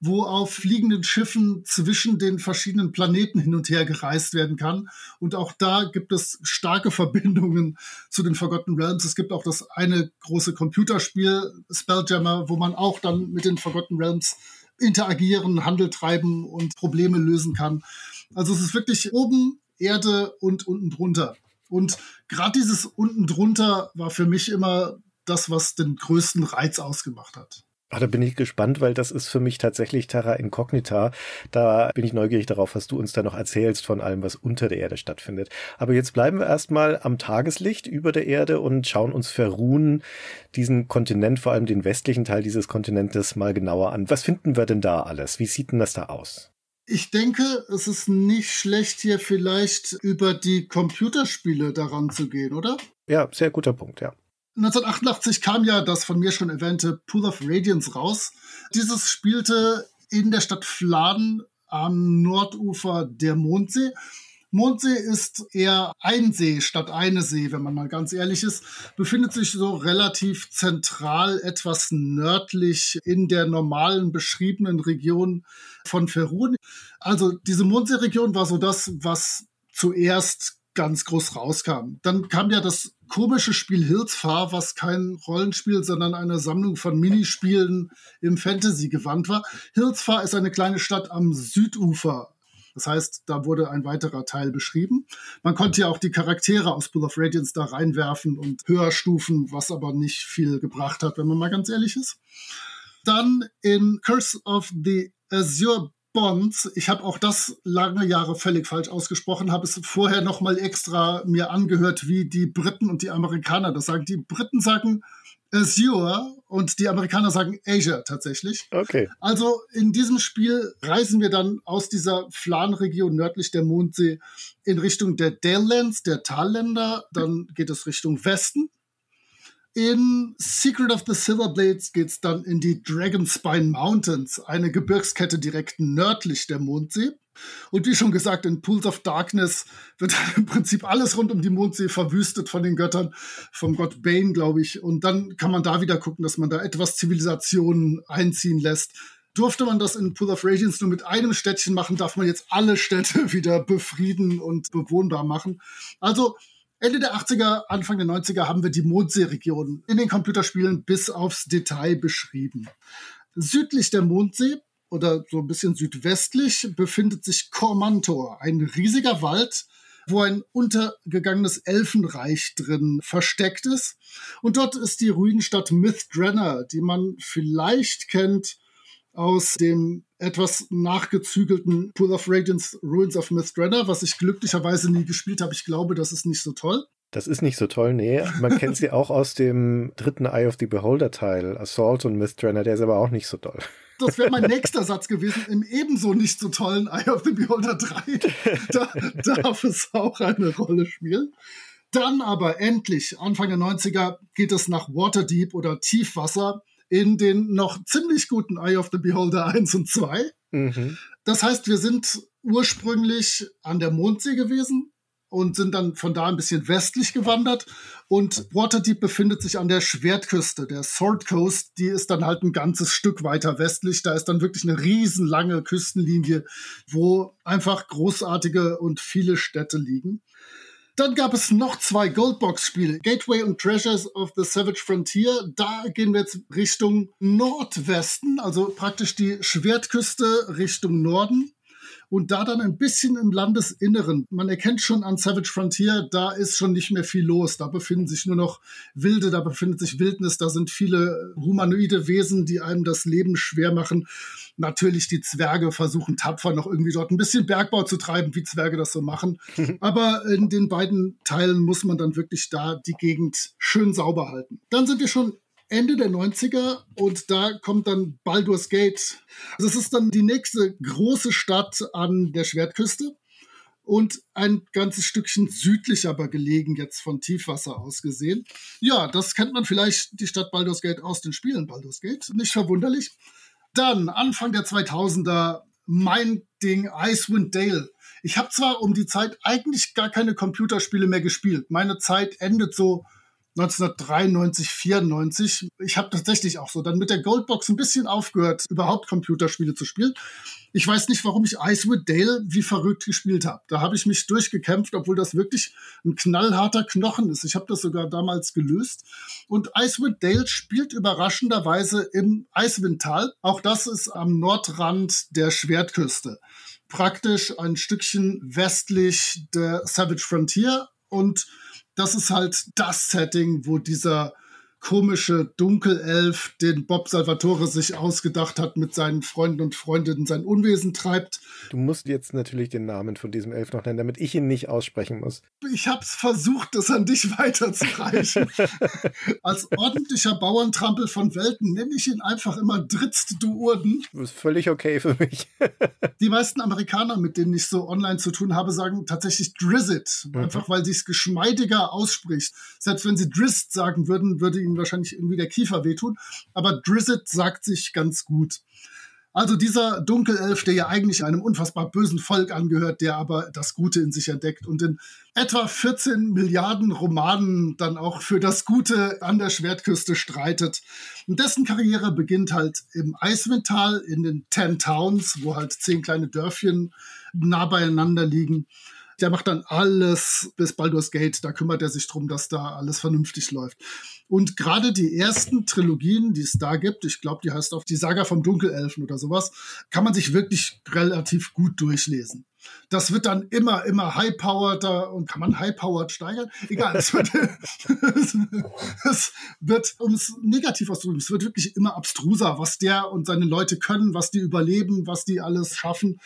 wo auf fliegenden Schiffen zwischen den verschiedenen Planeten hin und her gereist werden kann. Und auch da gibt es starke Verbindungen zu den Forgotten Realms. Es gibt auch das eine große Computerspiel, Spelljammer, wo man auch dann mit den Forgotten Realms interagieren, Handel treiben und Probleme lösen kann. Also es ist wirklich oben Erde und unten drunter. Und gerade dieses unten drunter war für mich immer das, was den größten Reiz ausgemacht hat. Ah, da bin ich gespannt, weil das ist für mich tatsächlich Terra Incognita. Da bin ich neugierig darauf, was du uns da noch erzählst von allem, was unter der Erde stattfindet. Aber jetzt bleiben wir erstmal am Tageslicht über der Erde und schauen uns Verruhen, diesen Kontinent, vor allem den westlichen Teil dieses Kontinentes, mal genauer an. Was finden wir denn da alles? Wie sieht denn das da aus? Ich denke, es ist nicht schlecht, hier vielleicht über die Computerspiele daran zu gehen, oder? Ja, sehr guter Punkt, ja. 1988 kam ja das von mir schon erwähnte Pool of Radiance raus. Dieses spielte in der Stadt Fladen am Nordufer der Mondsee. Mondsee ist eher ein See statt eine See, wenn man mal ganz ehrlich ist. Befindet sich so relativ zentral, etwas nördlich in der normalen beschriebenen Region von Ferun. Also diese Mondsee-Region war so das, was zuerst ganz groß rauskam. Dann kam ja das komische Spiel Hilsfar, was kein Rollenspiel, sondern eine Sammlung von Minispielen im Fantasy-Gewand war. Hilsfar ist eine kleine Stadt am Südufer. Das heißt, da wurde ein weiterer Teil beschrieben. Man konnte ja auch die Charaktere aus Pool of Radiance da reinwerfen und höher stufen, was aber nicht viel gebracht hat, wenn man mal ganz ehrlich ist. Dann in Curse of the Azure Bonds, ich habe auch das lange Jahre völlig falsch ausgesprochen, habe es vorher noch mal extra mir angehört, wie die Briten und die Amerikaner das sagen. Die Briten sagen Azure und die Amerikaner sagen Asia tatsächlich. Okay. Also in diesem Spiel reisen wir dann aus dieser Flan-Region nördlich der Mondsee in Richtung der Dalelands, der Talländer. Dann geht es Richtung Westen in Secret of the Silver Blades geht es dann in die Dragonspine Mountains, eine Gebirgskette direkt nördlich der Mondsee. Und wie schon gesagt, in Pools of Darkness wird im Prinzip alles rund um die Mondsee verwüstet von den Göttern, vom Gott Bane, glaube ich. Und dann kann man da wieder gucken, dass man da etwas Zivilisation einziehen lässt. Durfte man das in Pool of Radiance nur mit einem Städtchen machen, darf man jetzt alle Städte wieder befrieden und bewohnbar machen. Also Ende der 80er, Anfang der 90er haben wir die Mondsee-Region in den Computerspielen bis aufs Detail beschrieben. Südlich der Mondsee oder so ein bisschen südwestlich befindet sich Kormantor, ein riesiger Wald, wo ein untergegangenes Elfenreich drin versteckt ist. Und dort ist die Ruinenstadt Myth-Drenner, die man vielleicht kennt aus dem etwas nachgezügelten Pool of Radiance Ruins of Mistrenna, was ich glücklicherweise nie gespielt habe. Ich glaube, das ist nicht so toll. Das ist nicht so toll, nee. Man kennt sie auch aus dem dritten Eye of the Beholder Teil, Assault und Mistrenna, der ist aber auch nicht so toll. Das wäre mein nächster Satz gewesen, im ebenso nicht so tollen Eye of the Beholder 3. Da darf es auch eine Rolle spielen. Dann aber endlich, Anfang der 90er, geht es nach Waterdeep oder Tiefwasser in den noch ziemlich guten Eye of the Beholder 1 und 2. Mhm. Das heißt, wir sind ursprünglich an der Mondsee gewesen und sind dann von da ein bisschen westlich gewandert. Und Waterdeep befindet sich an der Schwertküste, der Sword Coast. Die ist dann halt ein ganzes Stück weiter westlich. Da ist dann wirklich eine riesenlange Küstenlinie, wo einfach großartige und viele Städte liegen. Dann gab es noch zwei Goldbox-Spiele, Gateway und Treasures of the Savage Frontier. Da gehen wir jetzt Richtung Nordwesten, also praktisch die Schwertküste Richtung Norden und da dann ein bisschen im Landesinneren. Man erkennt schon an Savage Frontier, da ist schon nicht mehr viel los. Da befinden sich nur noch Wilde, da befindet sich Wildnis, da sind viele humanoide Wesen, die einem das Leben schwer machen. Natürlich die Zwerge versuchen tapfer noch irgendwie dort ein bisschen Bergbau zu treiben, wie Zwerge das so machen. Aber in den beiden Teilen muss man dann wirklich da die Gegend schön sauber halten. Dann sind wir schon Ende der 90er und da kommt dann Baldur's Gate. Das ist dann die nächste große Stadt an der Schwertküste und ein ganzes Stückchen südlich aber gelegen, jetzt von Tiefwasser aus gesehen. Ja, das kennt man vielleicht, die Stadt Baldur's Gate aus den Spielen Baldur's Gate, nicht verwunderlich. Dann Anfang der 2000er mein Ding Icewind Dale. Ich habe zwar um die Zeit eigentlich gar keine Computerspiele mehr gespielt. Meine Zeit endet so 1993, 94. Ich habe tatsächlich auch so dann mit der Goldbox ein bisschen aufgehört, überhaupt Computerspiele zu spielen. Ich weiß nicht, warum ich Icewood Dale wie verrückt gespielt habe. Da habe ich mich durchgekämpft, obwohl das wirklich ein knallharter Knochen ist. Ich habe das sogar damals gelöst. Und Icewood Dale spielt überraschenderweise im Eiswindtal. Auch das ist am Nordrand der Schwertküste. Praktisch ein Stückchen westlich der Savage Frontier und das ist halt das Setting, wo dieser komische Dunkelelf, den Bob Salvatore sich ausgedacht hat, mit seinen Freunden und Freundinnen sein Unwesen treibt. Du musst jetzt natürlich den Namen von diesem Elf noch nennen, damit ich ihn nicht aussprechen muss. Ich hab's versucht, das an dich weiterzureichen. Als ordentlicher Bauerntrampel von Welten nenne ich ihn einfach immer Dritzt du Urden. Das ist völlig okay für mich. Die meisten Amerikaner, mit denen ich so online zu tun habe, sagen tatsächlich Drizzit, mhm. einfach weil sie es geschmeidiger ausspricht. Selbst wenn sie Drizzt sagen würden, würde ihnen wahrscheinlich irgendwie der Kiefer wehtun. Aber Drizzit sagt sich ganz gut. Also dieser Dunkelelf, der ja eigentlich einem unfassbar bösen Volk angehört, der aber das Gute in sich entdeckt und in etwa 14 Milliarden Romanen dann auch für das Gute an der Schwertküste streitet. Und dessen Karriere beginnt halt im Eiswindtal in den Ten Towns, wo halt zehn kleine Dörfchen nah beieinander liegen. Der macht dann alles bis Baldur's Gate. Da kümmert er sich drum, dass da alles vernünftig läuft. Und gerade die ersten Trilogien, die es da gibt, ich glaube, die heißt auch die Saga vom Dunkelelfen oder sowas, kann man sich wirklich relativ gut durchlesen. Das wird dann immer, immer high-powereder und kann man high-powered steigern? Egal, es wird, es wird, um es negativ auszudrücken, es wird wirklich immer abstruser, was der und seine Leute können, was die überleben, was die alles schaffen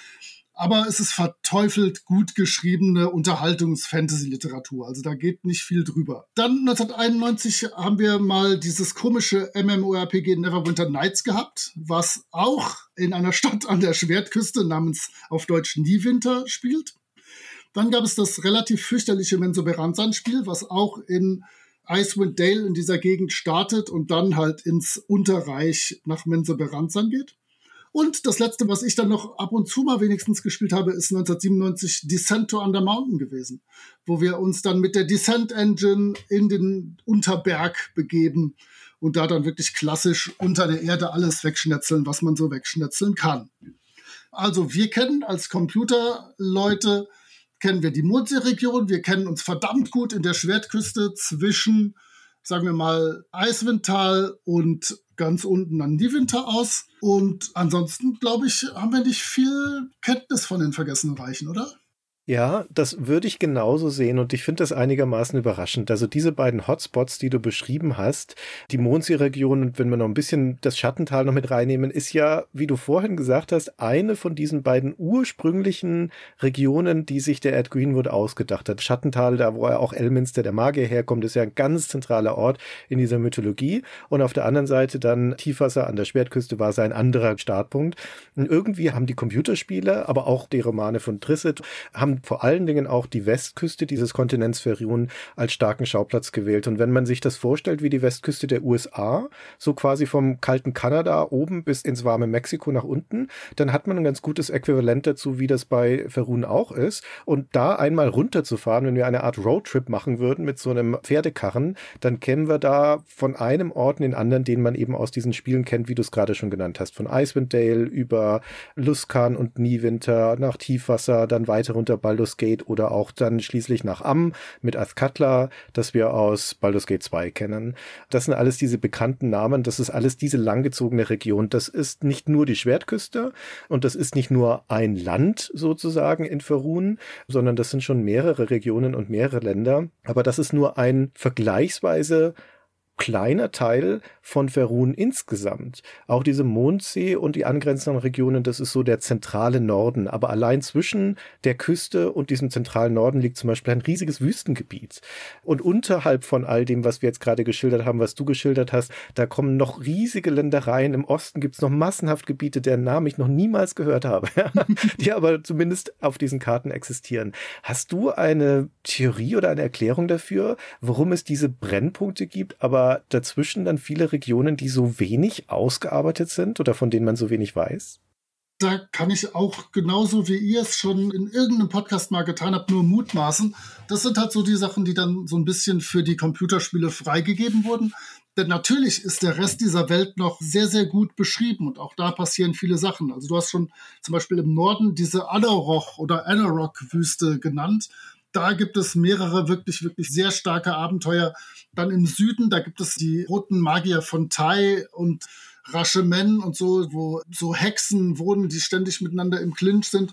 aber es ist verteufelt gut geschriebene Unterhaltungs-Fantasy-Literatur. Also da geht nicht viel drüber. Dann 1991 haben wir mal dieses komische MMORPG Neverwinter Nights gehabt, was auch in einer Stadt an der Schwertküste namens auf Deutsch Niewinter spielt. Dann gab es das relativ fürchterliche Mensoberanzan-Spiel, was auch in Icewind Dale in dieser Gegend startet und dann halt ins Unterreich nach Mensoberanzan geht. Und das letzte, was ich dann noch ab und zu mal wenigstens gespielt habe, ist 1997 Descent to Under Mountain gewesen, wo wir uns dann mit der Descent Engine in den Unterberg begeben und da dann wirklich klassisch unter der Erde alles wegschnetzeln, was man so wegschnetzeln kann. Also wir kennen als Computerleute, kennen wir die Mondseeregion, wir kennen uns verdammt gut in der Schwertküste zwischen, sagen wir mal, Eiswindtal und ganz unten an die Winter aus. Und ansonsten, glaube ich, haben wir nicht viel Kenntnis von den vergessenen Reichen, oder? Ja, das würde ich genauso sehen und ich finde das einigermaßen überraschend. Also diese beiden Hotspots, die du beschrieben hast, die Mondsee-Region und wenn wir noch ein bisschen das Schattental noch mit reinnehmen, ist ja, wie du vorhin gesagt hast, eine von diesen beiden ursprünglichen Regionen, die sich der Ed Greenwood ausgedacht hat. Schattental, da wo er auch Elminster, der Magier, herkommt, ist ja ein ganz zentraler Ort in dieser Mythologie. Und auf der anderen Seite dann Tiefwasser an der Schwertküste war sein anderer Startpunkt. Und irgendwie haben die Computerspiele, aber auch die Romane von Trisset, haben vor allen Dingen auch die Westküste dieses Kontinents Ferun als starken Schauplatz gewählt. Und wenn man sich das vorstellt, wie die Westküste der USA, so quasi vom kalten Kanada oben bis ins warme Mexiko nach unten, dann hat man ein ganz gutes Äquivalent dazu, wie das bei Ferun auch ist. Und da einmal runterzufahren, wenn wir eine Art Roadtrip machen würden mit so einem Pferdekarren, dann kennen wir da von einem Ort in den anderen, den man eben aus diesen Spielen kennt, wie du es gerade schon genannt hast. Von Icewind Dale über Luskan und Niewinter nach Tiefwasser, dann weiter runter Baldur's Gate oder auch dann schließlich nach Am mit Azkatla, das wir aus Baldur's Gate 2 kennen. Das sind alles diese bekannten Namen, das ist alles diese langgezogene Region. Das ist nicht nur die Schwertküste und das ist nicht nur ein Land sozusagen in Ferun, sondern das sind schon mehrere Regionen und mehrere Länder. Aber das ist nur ein vergleichsweise kleiner Teil von Ferun insgesamt. Auch diese Mondsee und die angrenzenden Regionen, das ist so der zentrale Norden. Aber allein zwischen der Küste und diesem zentralen Norden liegt zum Beispiel ein riesiges Wüstengebiet. Und unterhalb von all dem, was wir jetzt gerade geschildert haben, was du geschildert hast, da kommen noch riesige Ländereien. Im Osten gibt's noch massenhaft Gebiete, deren Namen ich noch niemals gehört habe, die aber zumindest auf diesen Karten existieren. Hast du eine Theorie oder eine Erklärung dafür, warum es diese Brennpunkte gibt, aber dazwischen dann viele Regionen, die so wenig ausgearbeitet sind oder von denen man so wenig weiß? Da kann ich auch genauso wie ihr es schon in irgendeinem Podcast mal getan habt, nur mutmaßen. Das sind halt so die Sachen, die dann so ein bisschen für die Computerspiele freigegeben wurden. Denn natürlich ist der Rest dieser Welt noch sehr, sehr gut beschrieben und auch da passieren viele Sachen. Also du hast schon zum Beispiel im Norden diese Anoroch oder Anorok-Wüste genannt da gibt es mehrere wirklich, wirklich sehr starke Abenteuer. Dann im Süden, da gibt es die roten Magier von Tai und Rashemen und so, wo so Hexen wohnen, die ständig miteinander im Clinch sind.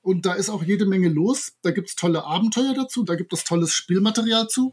Und da ist auch jede Menge los. Da gibt es tolle Abenteuer dazu, da gibt es tolles Spielmaterial zu.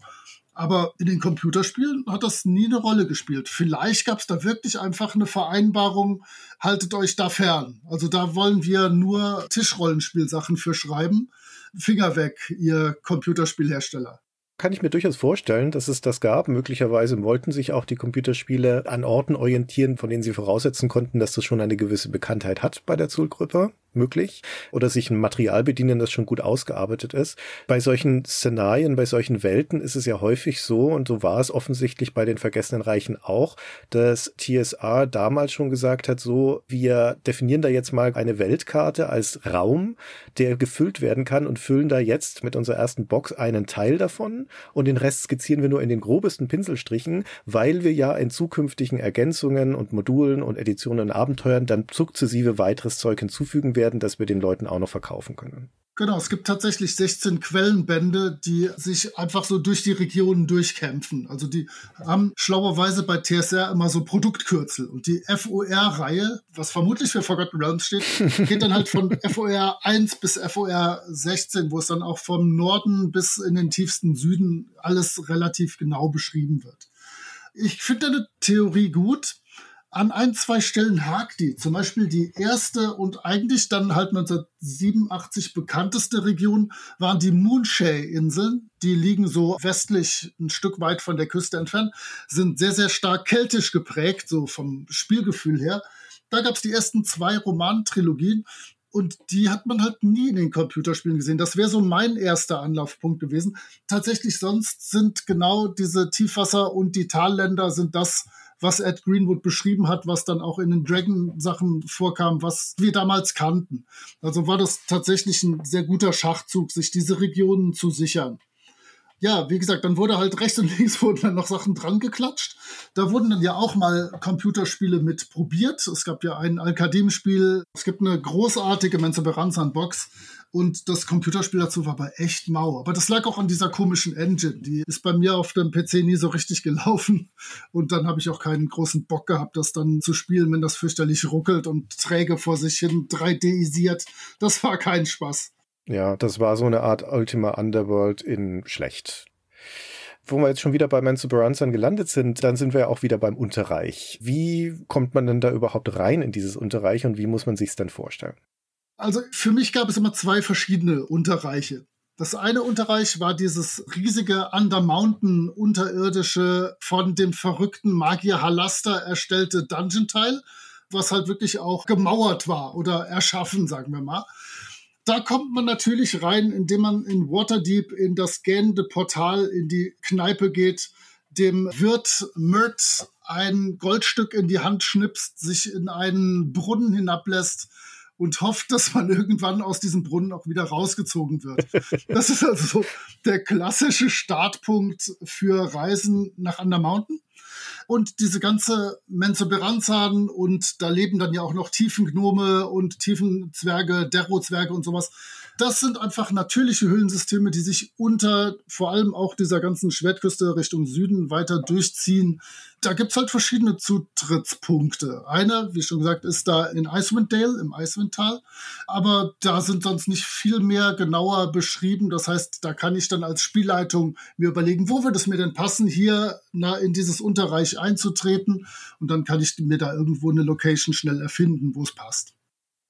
Aber in den Computerspielen hat das nie eine Rolle gespielt. Vielleicht gab es da wirklich einfach eine Vereinbarung, haltet euch da fern. Also da wollen wir nur Tischrollenspielsachen für schreiben. Finger weg, ihr Computerspielhersteller kann ich mir durchaus vorstellen, dass es das gab. Möglicherweise wollten sich auch die Computerspiele an Orten orientieren, von denen sie voraussetzen konnten, dass das schon eine gewisse Bekanntheit hat bei der Zollgruppe möglich oder sich ein Material bedienen, das schon gut ausgearbeitet ist. Bei solchen Szenarien, bei solchen Welten ist es ja häufig so, und so war es offensichtlich bei den Vergessenen Reichen auch, dass TSA damals schon gesagt hat, so, wir definieren da jetzt mal eine Weltkarte als Raum, der gefüllt werden kann und füllen da jetzt mit unserer ersten Box einen Teil davon und den Rest skizzieren wir nur in den grobesten Pinselstrichen, weil wir ja in zukünftigen Ergänzungen und Modulen und Editionen und Abenteuern dann sukzessive weiteres Zeug hinzufügen werden werden, dass wir den Leuten auch noch verkaufen können. Genau, es gibt tatsächlich 16 Quellenbände, die sich einfach so durch die Regionen durchkämpfen. Also die haben schlauerweise bei TSR immer so Produktkürzel. Und die FOR-Reihe, was vermutlich für Forgotten Realms steht, geht dann halt von FOR 1 bis FOR 16, wo es dann auch vom Norden bis in den tiefsten Süden alles relativ genau beschrieben wird. Ich finde eine Theorie gut, an ein, zwei Stellen hakt die. Zum Beispiel die erste und eigentlich dann halt 1987 bekannteste Region waren die Moonshay-Inseln. Die liegen so westlich ein Stück weit von der Küste entfernt, sind sehr, sehr stark keltisch geprägt, so vom Spielgefühl her. Da gab es die ersten zwei Romantrilogien und die hat man halt nie in den Computerspielen gesehen. Das wäre so mein erster Anlaufpunkt gewesen. Tatsächlich sonst sind genau diese Tiefwasser- und die Talländer sind das, was Ed Greenwood beschrieben hat, was dann auch in den Dragon-Sachen vorkam, was wir damals kannten. Also war das tatsächlich ein sehr guter Schachzug, sich diese Regionen zu sichern. Ja, wie gesagt, dann wurde halt rechts und links wurden dann noch Sachen dran geklatscht. Da wurden dann ja auch mal Computerspiele mit probiert. Es gab ja ein Alkadem-Spiel. Es gibt eine großartige Menzoberranzan-Box und das Computerspiel dazu war aber echt mau. Aber das lag auch an dieser komischen Engine. Die ist bei mir auf dem PC nie so richtig gelaufen. Und dann habe ich auch keinen großen Bock gehabt, das dann zu spielen, wenn das fürchterlich ruckelt und träge vor sich hin 3D-isiert. Das war kein Spaß. Ja, das war so eine Art Ultima Underworld in schlecht wo wir jetzt schon wieder bei Menzo Baranzan gelandet sind, dann sind wir auch wieder beim Unterreich. Wie kommt man denn da überhaupt rein in dieses Unterreich und wie muss man sich es denn vorstellen? Also für mich gab es immer zwei verschiedene Unterreiche. Das eine Unterreich war dieses riesige Undermountain unterirdische von dem verrückten Magier Halaster erstellte Dungeon-Teil, was halt wirklich auch gemauert war oder erschaffen, sagen wir mal. Da kommt man natürlich rein, indem man in Waterdeep in das gähnende Portal in die Kneipe geht, dem Wirt Mert ein Goldstück in die Hand schnipst, sich in einen Brunnen hinablässt und hofft, dass man irgendwann aus diesem Brunnen auch wieder rausgezogen wird. Das ist also so der klassische Startpunkt für Reisen nach Undermountain. Und diese ganze Menzoberranzan und da leben dann ja auch noch Tiefengnome und Tiefenzwerge, Derro-Zwerge und sowas das sind einfach natürliche Höhlensysteme, die sich unter vor allem auch dieser ganzen Schwertküste Richtung Süden weiter durchziehen. Da gibt's halt verschiedene Zutrittspunkte. Einer, wie schon gesagt, ist da in Icewind Dale, im Icewindtal. Aber da sind sonst nicht viel mehr genauer beschrieben. Das heißt, da kann ich dann als Spielleitung mir überlegen, wo würde es mir denn passen, hier na, in dieses Unterreich einzutreten. Und dann kann ich mir da irgendwo eine Location schnell erfinden, wo es passt.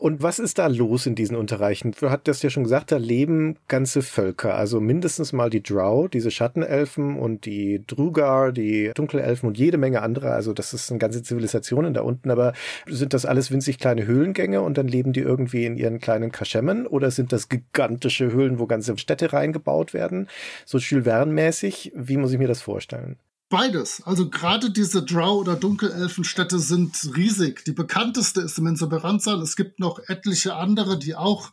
Und was ist da los in diesen Unterreichen? Du das ja schon gesagt, da leben ganze Völker. Also mindestens mal die Drow, diese Schattenelfen und die Drugar, die Dunkelelfen und jede Menge andere. Also das ist eine ganze Zivilisation da unten. Aber sind das alles winzig kleine Höhlengänge und dann leben die irgendwie in ihren kleinen Kaschemmen? Oder sind das gigantische Höhlen, wo ganze Städte reingebaut werden? So Jules Verne-mäßig? Wie muss ich mir das vorstellen? Beides. Also gerade diese Drow- oder Dunkelelfenstädte sind riesig. Die bekannteste ist Menzoberranzan. Es gibt noch etliche andere, die auch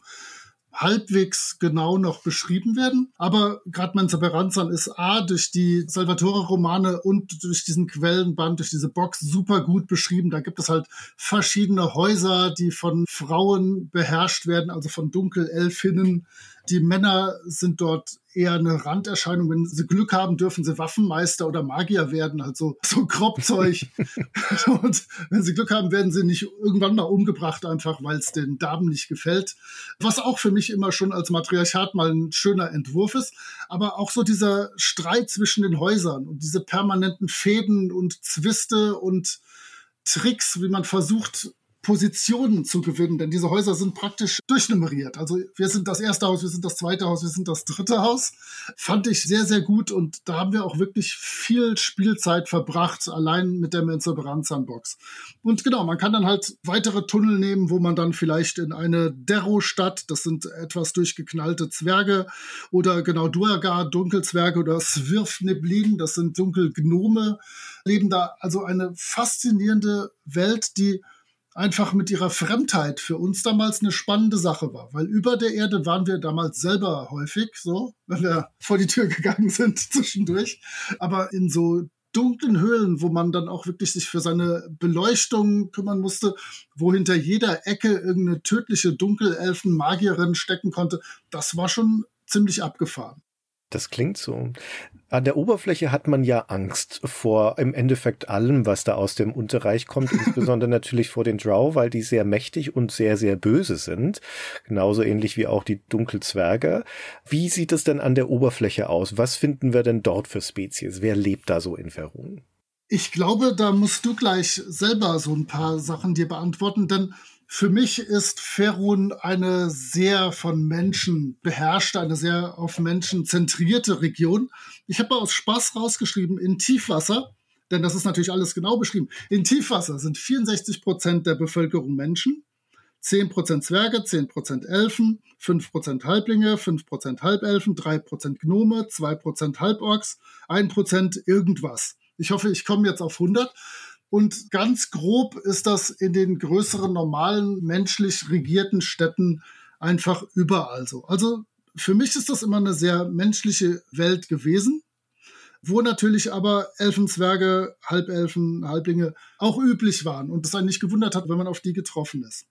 halbwegs genau noch beschrieben werden. Aber gerade Menzoberranzan ist A durch die Salvatore-Romane und durch diesen Quellenband, durch diese Box super gut beschrieben. Da gibt es halt verschiedene Häuser, die von Frauen beherrscht werden, also von Dunkelelfinnen Die Männer sind dort eher eine Randerscheinung. Wenn sie Glück haben, dürfen sie Waffenmeister oder Magier werden, also so Kropfzeug. und wenn sie Glück haben, werden sie nicht irgendwann mal umgebracht, einfach weil es den Damen nicht gefällt. Was auch für mich immer schon als Matriarchat mal ein schöner Entwurf ist. Aber auch so dieser Streit zwischen den Häusern und diese permanenten Fäden und Zwiste und Tricks, wie man versucht, Positionen zu gewinnen, denn diese Häuser sind praktisch durchnummeriert. Also wir sind das erste Haus, wir sind das zweite Haus, wir sind das dritte Haus. Fand ich sehr, sehr gut und da haben wir auch wirklich viel Spielzeit verbracht, allein mit der Menzel Sandbox. Und genau, man kann dann halt weitere Tunnel nehmen, wo man dann vielleicht in eine Derro-Stadt, das sind etwas durchgeknallte Zwerge, oder genau Duergar, Dunkelzwerge oder Svirfneblin, das sind Dunkelgnome, leben da. Also eine faszinierende Welt, die einfach mit ihrer Fremdheit für uns damals eine spannende Sache war. Weil über der Erde waren wir damals selber häufig so, wenn wir vor die Tür gegangen sind zwischendurch. Aber in so dunklen Höhlen, wo man dann auch wirklich sich für seine Beleuchtung kümmern musste, wo hinter jeder Ecke irgendeine tödliche Dunkelelfen-Magierin stecken konnte, das war schon ziemlich abgefahren. Das klingt so. An der Oberfläche hat man ja Angst vor im Endeffekt allem, was da aus dem Unterreich kommt, insbesondere natürlich vor den Drow, weil die sehr mächtig und sehr, sehr böse sind. Genauso ähnlich wie auch die Dunkelzwerge. Wie sieht es denn an der Oberfläche aus? Was finden wir denn dort für Spezies? Wer lebt da so in Verun? Ich glaube, da musst du gleich selber so ein paar Sachen dir beantworten, denn für mich ist Ferun eine sehr von Menschen beherrschte, eine sehr auf Menschen zentrierte Region. Ich habe aus Spaß rausgeschrieben, in Tiefwasser, denn das ist natürlich alles genau beschrieben. In Tiefwasser sind 64 Prozent der Bevölkerung Menschen, 10 Prozent Zwerge, 10 Prozent Elfen, 5 Prozent Halblinge, 5 Prozent Halbelfen, 3 Prozent Gnome, 2 Prozent Halborks, 1 Prozent irgendwas. Ich hoffe, ich komme jetzt auf 100. Und ganz grob ist das in den größeren, normalen, menschlich regierten Städten einfach überall so. Also für mich ist das immer eine sehr menschliche Welt gewesen, wo natürlich aber Elfenzwerge, Halbelfen, Halblinge auch üblich waren und es einen nicht gewundert hat, wenn man auf die getroffen ist.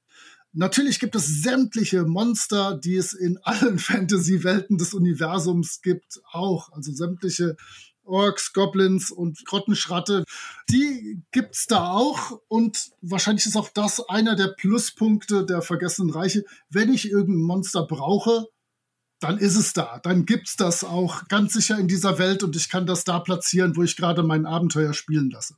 Natürlich gibt es sämtliche Monster, die es in allen Fantasy-Welten des Universums gibt, auch. Also sämtliche Orks, Goblins und Grottenschratte. Die gibt's da auch und wahrscheinlich ist auch das einer der Pluspunkte der Vergessenen Reiche. Wenn ich irgendein Monster brauche, dann ist es da. Dann gibt's das auch ganz sicher in dieser Welt und ich kann das da platzieren, wo ich gerade mein Abenteuer spielen lasse.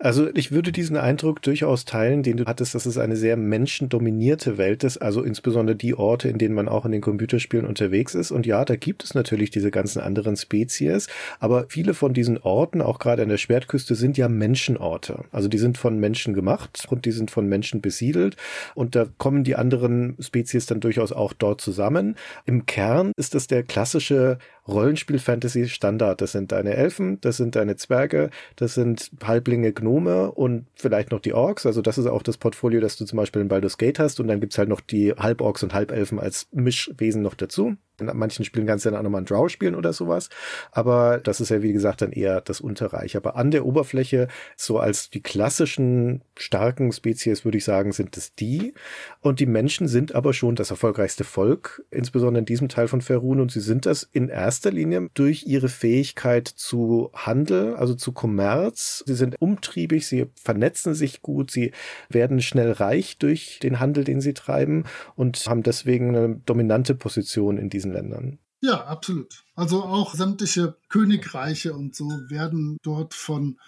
Also ich würde diesen Eindruck durchaus teilen, den du hattest, dass es eine sehr menschendominierte Welt ist, also insbesondere die Orte, in denen man auch in den Computerspielen unterwegs ist. Und ja, da gibt es natürlich diese ganzen anderen Spezies, aber viele von diesen Orten, auch gerade an der Schwertküste, sind ja Menschenorte. Also die sind von Menschen gemacht und die sind von Menschen besiedelt und da kommen die anderen Spezies dann durchaus auch dort zusammen. Im Kern ist das der klassische Rollenspiel-Fantasy-Standard. Das sind deine Elfen, das sind deine Zwerge, das sind Halblinge, Gnome und vielleicht noch die Orks. Also das ist auch das Portfolio, das du zum Beispiel in Baldur's Gate hast. Und dann gibt's halt noch die Halborks und Halbelfen als Mischwesen noch dazu. In manchen Spielen kannst du dann auch nochmal einen Drow spielen oder sowas. Aber das ist ja, wie gesagt, dann eher das Unterreich. Aber an der Oberfläche, so als die klassischen starken Spezies, würde ich sagen, sind es die. Und die Menschen sind aber schon das erfolgreichste Volk, insbesondere in diesem Teil von Ferun. Und sie sind das in erster Linie durch ihre Fähigkeit zu Handel, also zu Kommerz. Sie sind umtriebig, sie vernetzen sich gut, sie werden schnell reich durch den Handel, den sie treiben und haben deswegen eine dominante Position in diesem diesen Ländern. Ja, absolut. Also auch sämtliche Königreiche und so werden dort von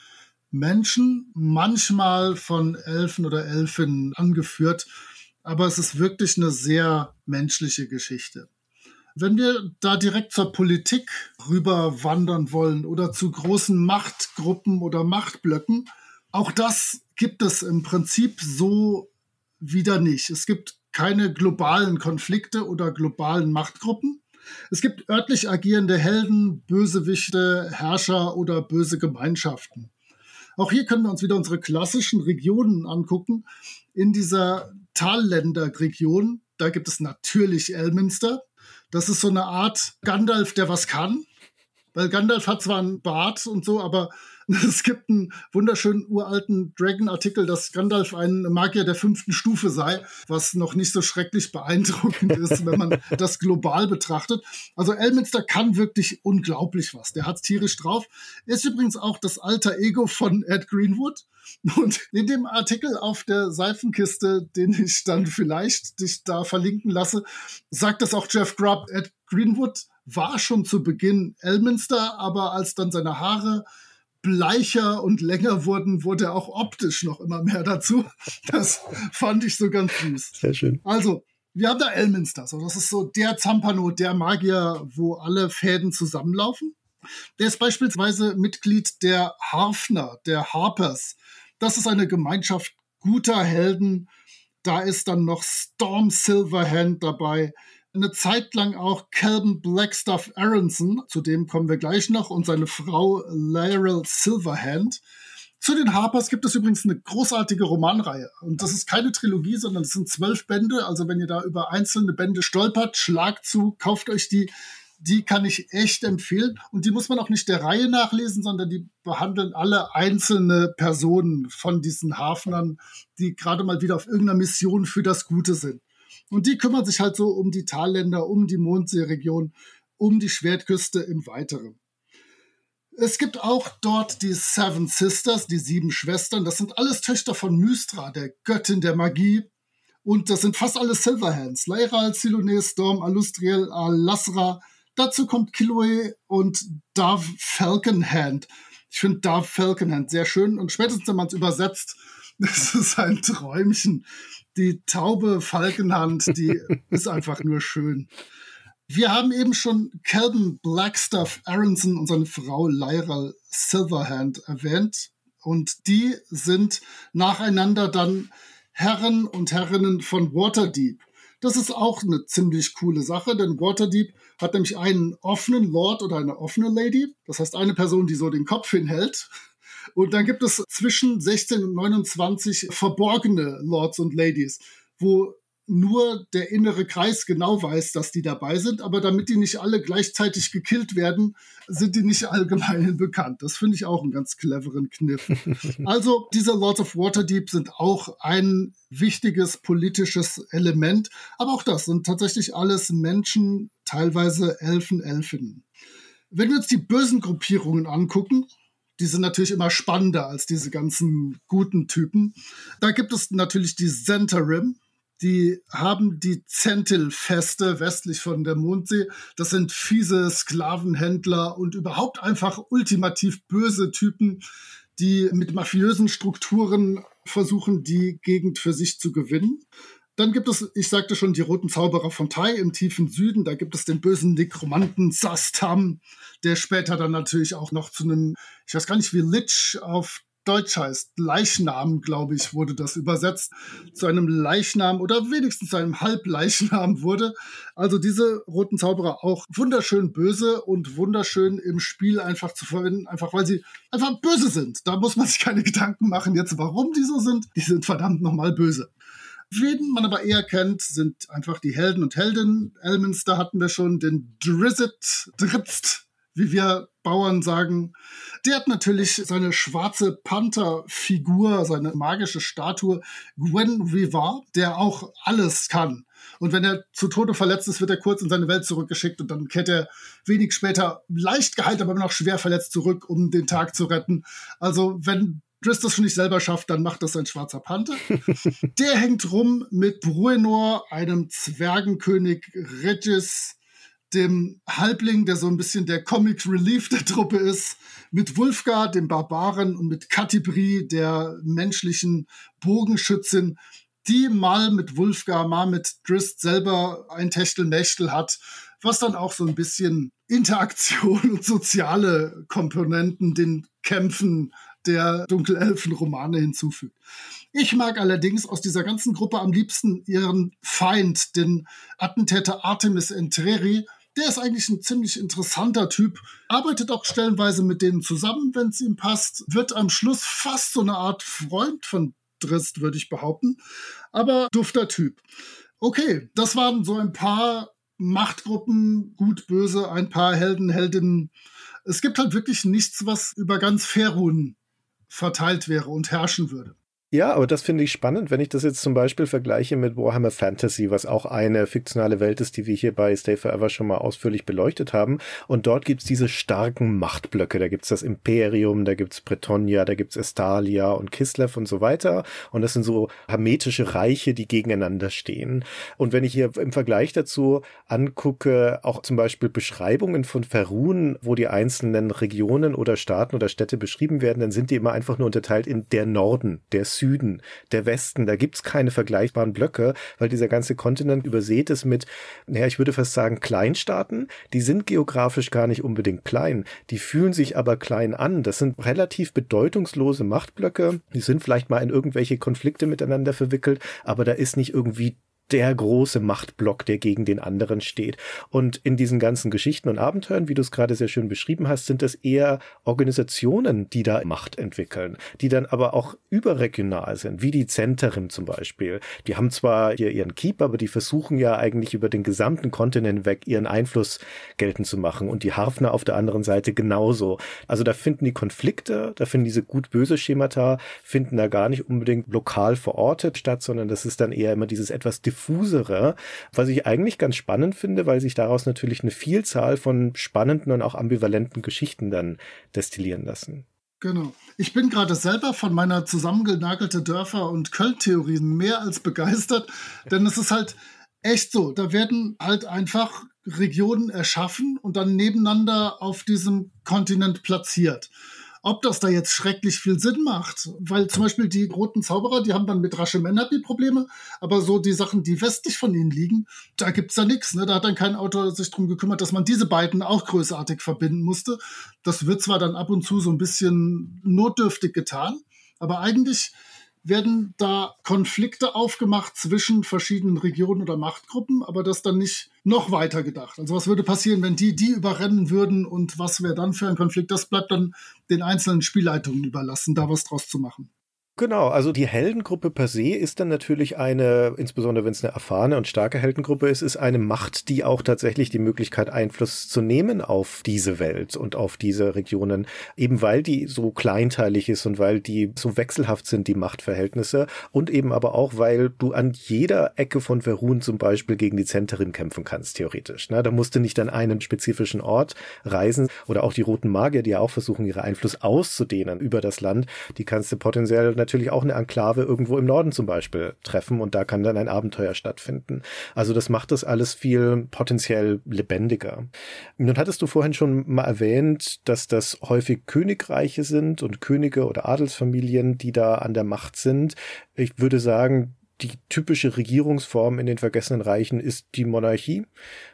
Menschen, manchmal von Elfen oder Elfinnen angeführt, aber es ist wirklich eine sehr menschliche Geschichte. Wenn wir da direkt zur Politik rüber wandern wollen oder zu großen Machtgruppen oder Machtblöcken, auch das gibt es im Prinzip so wieder nicht. Es gibt keine globalen Konflikte oder globalen Machtgruppen. Es gibt örtlich agierende Helden, Bösewichte, Herrscher oder böse Gemeinschaften. Auch hier können wir uns wieder unsere klassischen Regionen angucken. In dieser Talländerregion, da gibt es natürlich Elminster. Das ist so eine Art Gandalf, der was kann. Weil Gandalf hat zwar einen Bart und so, aber es gibt einen wunderschönen uralten Dragon-Artikel, dass Gandalf ein Magier der fünften Stufe sei, was noch nicht so schrecklich beeindruckend ist, wenn man das global betrachtet. Also Elminster kann wirklich unglaublich was. Der hat's tierisch drauf. Ist übrigens auch das alter Ego von Ed Greenwood. Und in dem Artikel auf der Seifenkiste, den ich dann vielleicht dich da verlinken lasse, sagt das auch Jeff Grubb. Ed Greenwood war schon zu Beginn Elminster, aber als dann seine Haare bleicher und länger wurden, wurde er auch optisch noch immer mehr dazu. Das fand ich so ganz süß. Sehr schön. Also, wir haben da Elminster. So, das ist so der Zampano, der Magier, wo alle Fäden zusammenlaufen. Der ist beispielsweise Mitglied der Harfner, der Harpers. Das ist eine Gemeinschaft guter Helden. Da ist dann noch Storm Silverhand dabei eine Zeit lang auch Calvin Blackstuff Aronson, zu dem kommen wir gleich noch, und seine Frau Laurel Silverhand. Zu den Harpers gibt es übrigens eine großartige Romanreihe. Und das ist keine Trilogie, sondern es sind zwölf Bände. Also wenn ihr da über einzelne Bände stolpert, schlagt zu, kauft euch die. Die kann ich echt empfehlen. Und die muss man auch nicht der Reihe nachlesen, sondern die behandeln alle einzelne Personen von diesen Hafnern, die gerade mal wieder auf irgendeiner Mission für das Gute sind. Und die kümmern sich halt so um die Talländer, um die Mondseeregion, um die Schwertküste im Weiteren. Es gibt auch dort die Seven Sisters, die sieben Schwestern. Das sind alles Töchter von Mystra, der Göttin der Magie. Und das sind fast alle Silverhands. Leiral, Siloné, Storm, Alustriel, Alasra. Dazu kommt Kiloe und Dove Falconhand. Ich finde Dove Falconhand sehr schön. Und spätestens, wenn man es übersetzt, das ist ein Träumchen die taube Falkenhand, die ist einfach nur schön. Wir haben eben schon Calvin Blackstuff Aronson und seine Frau Lyra Silverhand erwähnt. Und die sind nacheinander dann Herren und Herrinnen von Waterdeep. Das ist auch eine ziemlich coole Sache, denn Waterdeep hat nämlich einen offenen Lord oder eine offene Lady. Das heißt, eine Person, die so den Kopf hinhält und dann gibt es zwischen 16 und 29 verborgene Lords und Ladies, wo nur der innere Kreis genau weiß, dass die dabei sind, aber damit die nicht alle gleichzeitig gekillt werden, sind die nicht allgemein bekannt. Das finde ich auch einen ganz cleveren Kniff. Also diese Lords of Waterdeep sind auch ein wichtiges politisches Element, aber auch das sind tatsächlich alles Menschen, teilweise Elfen, Elfinnen. Wenn wir uns die bösen Gruppierungen angucken, die sind natürlich immer spannender als diese ganzen guten Typen. Da gibt es natürlich die Zentarim. Die haben die Zentil-Feste westlich von der Mondsee. Das sind fiese Sklavenhändler und überhaupt einfach ultimativ böse Typen, die mit mafiösen Strukturen versuchen, die Gegend für sich zu gewinnen. Dann gibt es, ich sagte schon, die roten Zauberer von Tai im tiefen Süden. Da gibt es den bösen Nekromanten Sastam, der später dann natürlich auch noch zu einem, ich weiß gar nicht, wie Lich auf Deutsch heißt. Leichnam, glaube ich, wurde das übersetzt. Zu einem Leichnam oder wenigstens zu einem Halbleichnam wurde. Also diese roten Zauberer auch wunderschön böse und wunderschön im Spiel einfach zu verwenden, einfach weil sie einfach böse sind. Da muss man sich keine Gedanken machen jetzt, warum die so sind. Die sind verdammt nochmal böse. Wen man aber eher kennt, sind einfach die Helden und Heldinnen. Elminster hatten wir schon, den Drizzt, Drizzt, wie wir Bauern sagen. Der hat natürlich seine schwarze Panther-Figur, seine magische Statue, Gwen Rivar, der auch alles kann. Und wenn er zu Tode verletzt ist, wird er kurz in seine Welt zurückgeschickt und dann kehrt er wenig später leicht geheilt, aber noch schwer verletzt zurück, um den Tag zu retten. Also wenn Driss das schon nicht selber schafft, dann macht das ein schwarzer Panther. Der hängt rum mit Bruenor, einem Zwergenkönig Regis, dem Halbling, der so ein bisschen der Comic Relief der Truppe ist, mit Wulfgar, dem Barbaren und mit Katibri, der menschlichen Bogenschützin, die mal mit Wulfgar, mal mit Drist selber ein Techtelmechtel hat, was dann auch so ein bisschen Interaktion und soziale Komponenten den Kämpfen der Dunkelelfen-Romane hinzufügt. Ich mag allerdings aus dieser ganzen Gruppe am liebsten ihren Feind, den Attentäter Artemis Entreri. Der ist eigentlich ein ziemlich interessanter Typ, arbeitet auch stellenweise mit denen zusammen, wenn es ihm passt, wird am Schluss fast so eine Art Freund von Drist, würde ich behaupten. Aber dufter Typ. Okay, das waren so ein paar Machtgruppen, gut, böse, ein paar Helden, Heldinnen. Es gibt halt wirklich nichts, was über ganz Ferun verteilt wäre und herrschen würde. Ja, aber das finde ich spannend, wenn ich das jetzt zum Beispiel vergleiche mit Warhammer Fantasy, was auch eine fiktionale Welt ist, die wir hier bei Stay Forever schon mal ausführlich beleuchtet haben. Und dort gibt's diese starken Machtblöcke. Da gibt's das Imperium, da gibt's Bretonia, da gibt's Estalia und Kislev und so weiter. Und das sind so hermetische Reiche, die gegeneinander stehen. Und wenn ich hier im Vergleich dazu angucke, auch zum Beispiel Beschreibungen von Ferun, wo die einzelnen Regionen oder Staaten oder Städte beschrieben werden, dann sind die immer einfach nur unterteilt in der Norden, der Süden, der Westen. Da gibt's keine vergleichbaren Blöcke, weil dieser ganze Kontinent übersät ist mit, naja, ich würde fast sagen, Kleinstaaten. Die sind geografisch gar nicht unbedingt klein. Die fühlen sich aber klein an. Das sind relativ bedeutungslose Machtblöcke. Die sind vielleicht mal in irgendwelche Konflikte miteinander verwickelt, aber da ist nicht irgendwie der große Machtblock, der gegen den anderen steht. Und in diesen ganzen Geschichten und Abenteuern, wie du es gerade sehr schön beschrieben hast, sind das eher Organisationen, die da Macht entwickeln, die dann aber auch überregional sind, wie die Zentren zum Beispiel. Die haben zwar hier ihren Keep, aber die versuchen ja eigentlich über den gesamten Kontinent weg ihren Einfluss geltend zu machen und die Harfner auf der anderen Seite genauso. Also da finden die Konflikte, da finden diese gut-böse Schemata, finden da gar nicht unbedingt lokal verortet statt, sondern das ist dann eher immer dieses etwas diffusere, was ich eigentlich ganz spannend finde, weil sich daraus natürlich eine Vielzahl von spannenden und auch ambivalenten Geschichten dann destillieren lassen. Genau. Ich bin gerade selber von meiner zusammengenagelte Dörfer- und Köln-Theorien mehr als begeistert, denn es ist halt echt so. Da werden halt einfach Regionen erschaffen und dann nebeneinander auf diesem Kontinent platziert. Ob das da jetzt schrecklich viel Sinn macht, weil zum Beispiel die roten Zauberer, die haben dann mit Rashomon die Probleme, aber so die Sachen, die westlich von ihnen liegen, da gibt's da nichts. Ne? Da hat dann kein Autor sich drum gekümmert, dass man diese beiden auch größartig verbinden musste. Das wird zwar dann ab und zu so ein bisschen notdürftig getan, aber eigentlich werden da Konflikte aufgemacht zwischen verschiedenen Regionen oder Machtgruppen, aber das dann nicht noch weiter gedacht. Also was würde passieren, wenn die die überrennen würden und was wäre dann für ein Konflikt? Das bleibt dann den einzelnen Spielleitungen überlassen, da was draus zu machen. Genau, also die Heldengruppe per se ist dann natürlich eine, insbesondere wenn es eine erfahrene und starke Heldengruppe ist, ist eine Macht, die auch tatsächlich die Möglichkeit Einfluss zu nehmen auf diese Welt und auf diese Regionen, eben weil die so kleinteilig ist und weil die so wechselhaft sind, die Machtverhältnisse. Und eben aber auch, weil du an jeder Ecke von Verun zum Beispiel gegen die Zentrin kämpfen kannst, theoretisch. Na, da musst du nicht an einen spezifischen Ort reisen. Oder auch die roten Magier, die ja auch versuchen, ihre Einfluss auszudehnen über das Land, die kannst du potenziell natürlich auch eine Enklave irgendwo im Norden zum Beispiel treffen und da kann dann ein Abenteuer stattfinden. Also das macht das alles viel potenziell lebendiger. Nun hattest du vorhin schon mal erwähnt, dass das häufig Königreiche sind und Könige oder Adelsfamilien, die da an der Macht sind. Ich würde sagen, die typische Regierungsform in den vergessenen Reichen ist die Monarchie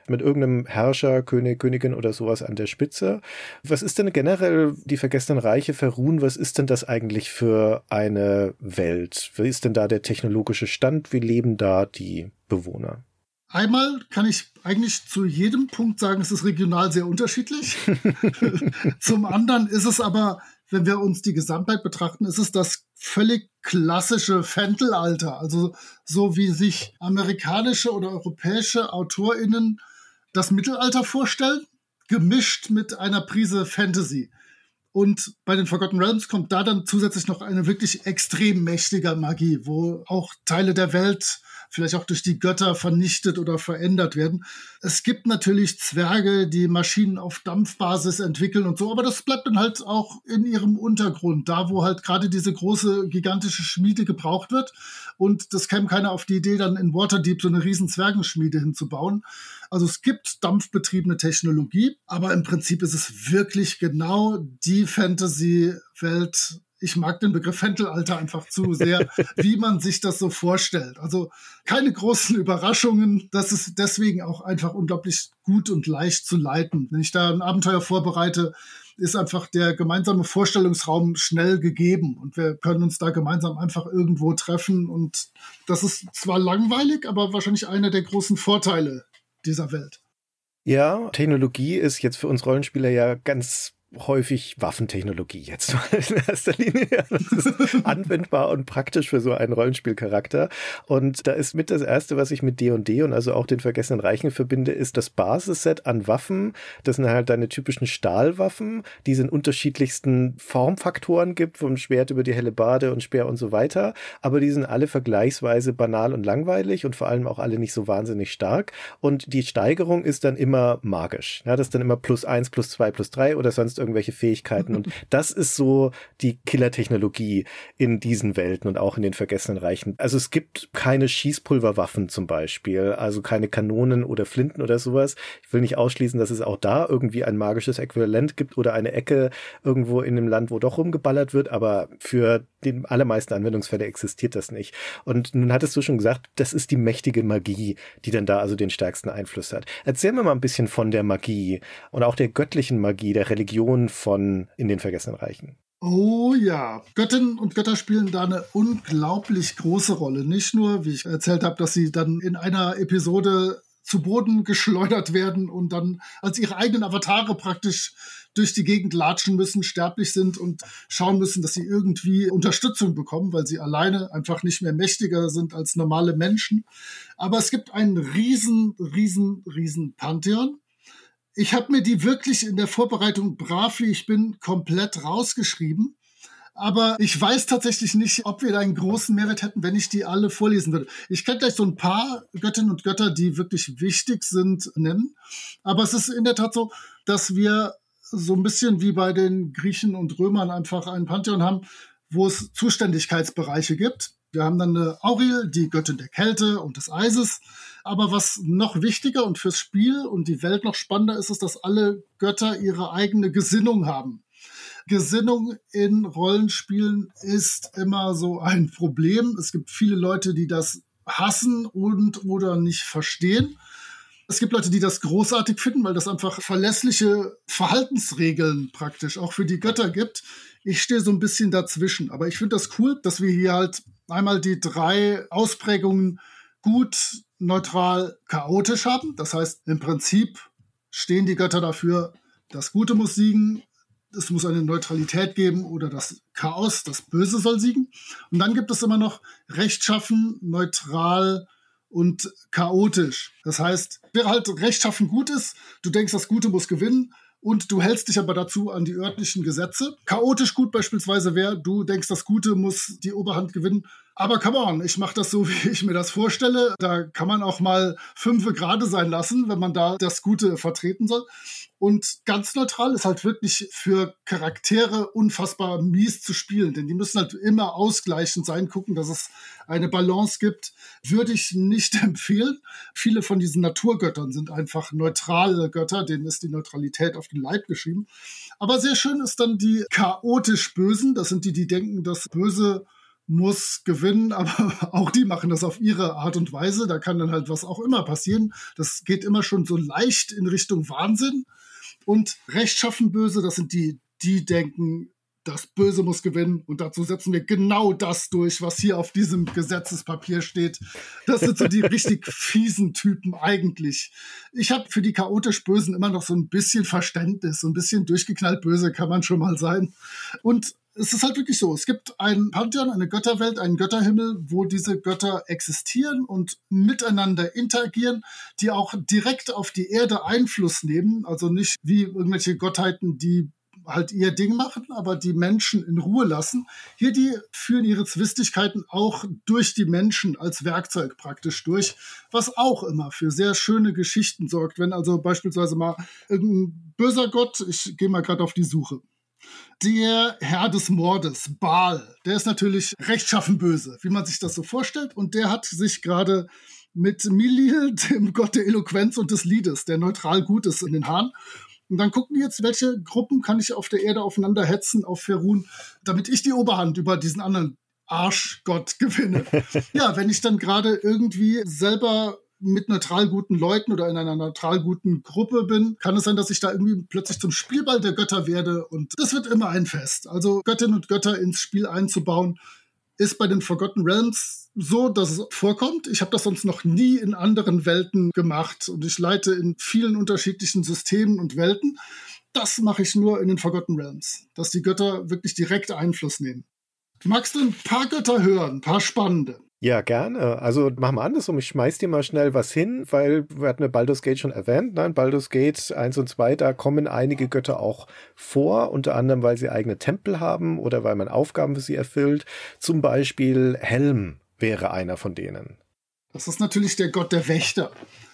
mit irgendeinem Herrscher, König, Königin oder sowas an der Spitze. Was ist denn generell die vergessenen Reiche verruhen? Was ist denn das eigentlich für eine Welt? Wie ist denn da der technologische Stand? Wie leben da die Bewohner? Einmal kann ich eigentlich zu jedem Punkt sagen, es ist regional sehr unterschiedlich. Zum anderen ist es aber, wenn wir uns die Gesamtheit betrachten, ist es das völlig klassische Fentelalter. Also so wie sich amerikanische oder europäische AutorInnen das Mittelalter vorstellen, gemischt mit einer Prise Fantasy. Und bei den Forgotten Realms kommt da dann zusätzlich noch eine wirklich extrem mächtige Magie, wo auch Teile der Welt vielleicht auch durch die Götter vernichtet oder verändert werden. Es gibt natürlich Zwerge, die Maschinen auf Dampfbasis entwickeln und so, aber das bleibt dann halt auch in ihrem Untergrund, da wo halt gerade diese große, gigantische Schmiede gebraucht wird. Und das käme keiner auf die Idee, dann in Waterdeep so eine riesen Zwergenschmiede hinzubauen. Also es gibt dampfbetriebene Technologie, aber im Prinzip ist es wirklich genau die Fantasy-Welt, ich mag den Begriff Fentelalter einfach zu sehr, wie man sich das so vorstellt. Also keine großen Überraschungen. Das ist deswegen auch einfach unglaublich gut und leicht zu leiten. Wenn ich da ein Abenteuer vorbereite, ist einfach der gemeinsame Vorstellungsraum schnell gegeben und wir können uns da gemeinsam einfach irgendwo treffen und das ist zwar langweilig, aber wahrscheinlich einer der großen Vorteile dieser Welt. Ja, Technologie ist jetzt für uns Rollenspieler ja ganz häufig Waffentechnologie jetzt in erster Linie. Das ist anwendbar und praktisch für so einen Rollenspielcharakter. Und da ist mit das erste, was ich mit D&D &D und also auch den Vergessenen Reichen verbinde, ist das Basisset an Waffen. Das sind halt deine typischen Stahlwaffen, die es in unterschiedlichsten Formfaktoren gibt, vom Schwert über die helle Bade und Speer und so weiter. Aber die sind alle vergleichsweise banal und langweilig und vor allem auch alle nicht so wahnsinnig stark. Und die Steigerung ist dann immer magisch. Ja, das ist dann immer plus eins, plus zwei, plus drei oder sonst irgendwelche Fähigkeiten. Und das ist so die Killertechnologie in diesen Welten und auch in den Vergessenen Reichen. Also es gibt keine Schießpulverwaffen zum Beispiel, also keine Kanonen oder Flinten oder sowas. Ich will nicht ausschließen, dass es auch da irgendwie ein magisches Äquivalent gibt oder eine Ecke irgendwo in einem Land, wo doch rumgeballert wird, aber für die allermeisten Anwendungsfälle existiert das nicht. Und nun hattest du schon gesagt, das ist die mächtige Magie, die dann da also den stärksten Einfluss hat. Erzähl mir mal ein bisschen von der Magie und auch der göttlichen Magie, der Religion Religion von in den Vergessenen Reichen. Oh ja, Göttinnen und Götter spielen da eine unglaublich große Rolle. Nicht nur, wie ich erzählt habe, dass sie dann in einer Episode zu Boden geschleudert werden und dann als ihre eigenen Avatare praktisch durch die Gegend latschen müssen, sterblich sind und schauen müssen, dass sie irgendwie Unterstützung bekommen, weil sie alleine einfach nicht mehr mächtiger sind als normale Menschen. Aber es gibt einen riesen, riesen, riesen Pantheon ich habe mir die wirklich in der Vorbereitung brav, wie ich bin, komplett rausgeschrieben. Aber ich weiß tatsächlich nicht, ob wir da einen großen Mehrwert hätten, wenn ich die alle vorlesen würde. Ich kann gleich so ein paar Göttinnen und Götter, die wirklich wichtig sind, nennen. Aber es ist in der Tat so, dass wir so ein bisschen wie bei den Griechen und Römern einfach ein Pantheon haben, wo es Zuständigkeitsbereiche gibt. Wir haben dann eine Auril, die Göttin der Kälte und des Eises. Aber was noch wichtiger und fürs Spiel und die Welt noch spannender ist, ist, dass alle Götter ihre eigene Gesinnung haben. Gesinnung in Rollenspielen ist immer so ein Problem. Es gibt viele Leute, die das hassen und oder nicht verstehen. Es gibt Leute, die das großartig finden, weil das einfach verlässliche Verhaltensregeln praktisch auch für die Götter gibt. Ich stehe so ein bisschen dazwischen, aber ich finde das cool, dass wir hier halt einmal die drei Ausprägungen gut, neutral, chaotisch haben. Das heißt, im Prinzip stehen die Götter dafür, das Gute muss siegen, es muss eine Neutralität geben oder das Chaos, das Böse soll siegen. Und dann gibt es immer noch rechtschaffen, neutral und chaotisch. Das heißt, wer halt rechtschaffen gut ist, du denkst, das Gute muss gewinnen, und du hältst dich aber dazu an die örtlichen Gesetze. Chaotisch gut beispielsweise wäre, du denkst, das Gute muss die Oberhand gewinnen. Aber come on, ich mache das so, wie ich mir das vorstelle. Da kann man auch mal fünfe gerade sein lassen, wenn man da das Gute vertreten soll. Und ganz neutral ist halt wirklich für Charaktere unfassbar mies zu spielen, denn die müssen halt immer ausgleichend sein, gucken, dass es eine Balance gibt. Würde ich nicht empfehlen. Viele von diesen Naturgöttern sind einfach neutrale Götter, denen ist die Neutralität auf den Leib geschrieben. Aber sehr schön ist dann die chaotisch Bösen. Das sind die, die denken, dass Böse muss gewinnen, aber auch die machen das auf ihre Art und Weise. Da kann dann halt was auch immer passieren. Das geht immer schon so leicht in Richtung Wahnsinn. Und rechtschaffen Böse, das sind die, die denken, das Böse muss gewinnen und dazu setzen wir genau das durch, was hier auf diesem Gesetzespapier steht. Das sind so die richtig fiesen Typen eigentlich. Ich habe für die chaotisch Bösen immer noch so ein bisschen Verständnis, so ein bisschen durchgeknallt böse kann man schon mal sein. Und es ist halt wirklich so. Es gibt ein Pantheon, eine Götterwelt, einen Götterhimmel, wo diese Götter existieren und miteinander interagieren, die auch direkt auf die Erde Einfluss nehmen. Also nicht wie irgendwelche Gottheiten, die halt ihr Ding machen, aber die Menschen in Ruhe lassen. Hier, die führen ihre Zwistigkeiten auch durch die Menschen als Werkzeug praktisch durch, was auch immer für sehr schöne Geschichten sorgt. Wenn also beispielsweise mal irgendein böser Gott, ich gehe mal gerade auf die Suche, der Herr des Mordes, Baal, der ist natürlich rechtschaffen böse, wie man sich das so vorstellt. Und der hat sich gerade mit Milil, dem Gott der Eloquenz und des Liedes, der neutral gut ist, in den Haaren. Und dann gucken die jetzt, welche Gruppen kann ich auf der Erde aufeinander hetzen, auf Ferun, damit ich die Oberhand über diesen anderen Arschgott gewinne. ja, wenn ich dann gerade irgendwie selber mit neutral guten Leuten oder in einer neutral guten Gruppe bin, kann es sein, dass ich da irgendwie plötzlich zum Spielball der Götter werde. Und das wird immer ein Fest. Also Göttinnen und Götter ins Spiel einzubauen, ist bei den Forgotten Realms so, dass es vorkommt. Ich habe das sonst noch nie in anderen Welten gemacht und ich leite in vielen unterschiedlichen Systemen und Welten. das mache ich nur in den Forgotten Realms, dass die Götter wirklich direkt Einfluss nehmen. Magst du ein paar Götter hören, ein paar spannende? Ja, gerne. Also machen wir andersrum. Ich schmeiß dir mal schnell was hin, weil wir hatten Baldur's Gate schon erwähnt. Nein, Baldur's Gate 1 und 2, da kommen einige Götter auch vor, unter anderem, weil sie eigene Tempel haben oder weil man Aufgaben für sie erfüllt. Zum Beispiel Helm wäre einer von denen. Das ist natürlich der Gott der Wächter.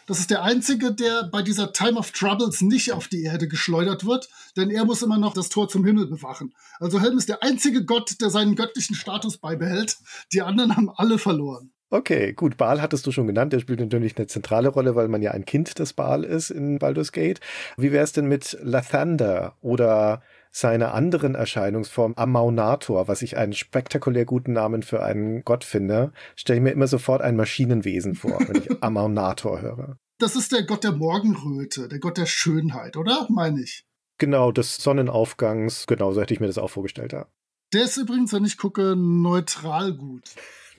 Das ist der einzige, der bei dieser Time of Troubles nicht auf die Erde geschleudert wird, denn er muss immer noch das Tor zum Himmel bewachen. Also Helm ist der einzige Gott, der seinen göttlichen Status beibehält. Die anderen haben alle verloren. Okay, gut. Baal hattest du schon genannt. Der spielt natürlich eine zentrale Rolle, weil man ja ein Kind des Baal ist in Baldur's Gate. Wie wäre es denn mit Lathander oder seiner anderen Erscheinungsform Amaunator, was ich einen spektakulär guten Namen für einen Gott finde, stelle ich mir immer sofort ein Maschinenwesen vor, wenn ich Amaunator höre. Das ist der Gott der Morgenröte, der Gott der Schönheit, oder? Meine ich. Genau, des Sonnenaufgangs. Genau, so hätte ich mir das auch vorgestellt, ja. Der ist übrigens, wenn ich gucke, neutral gut.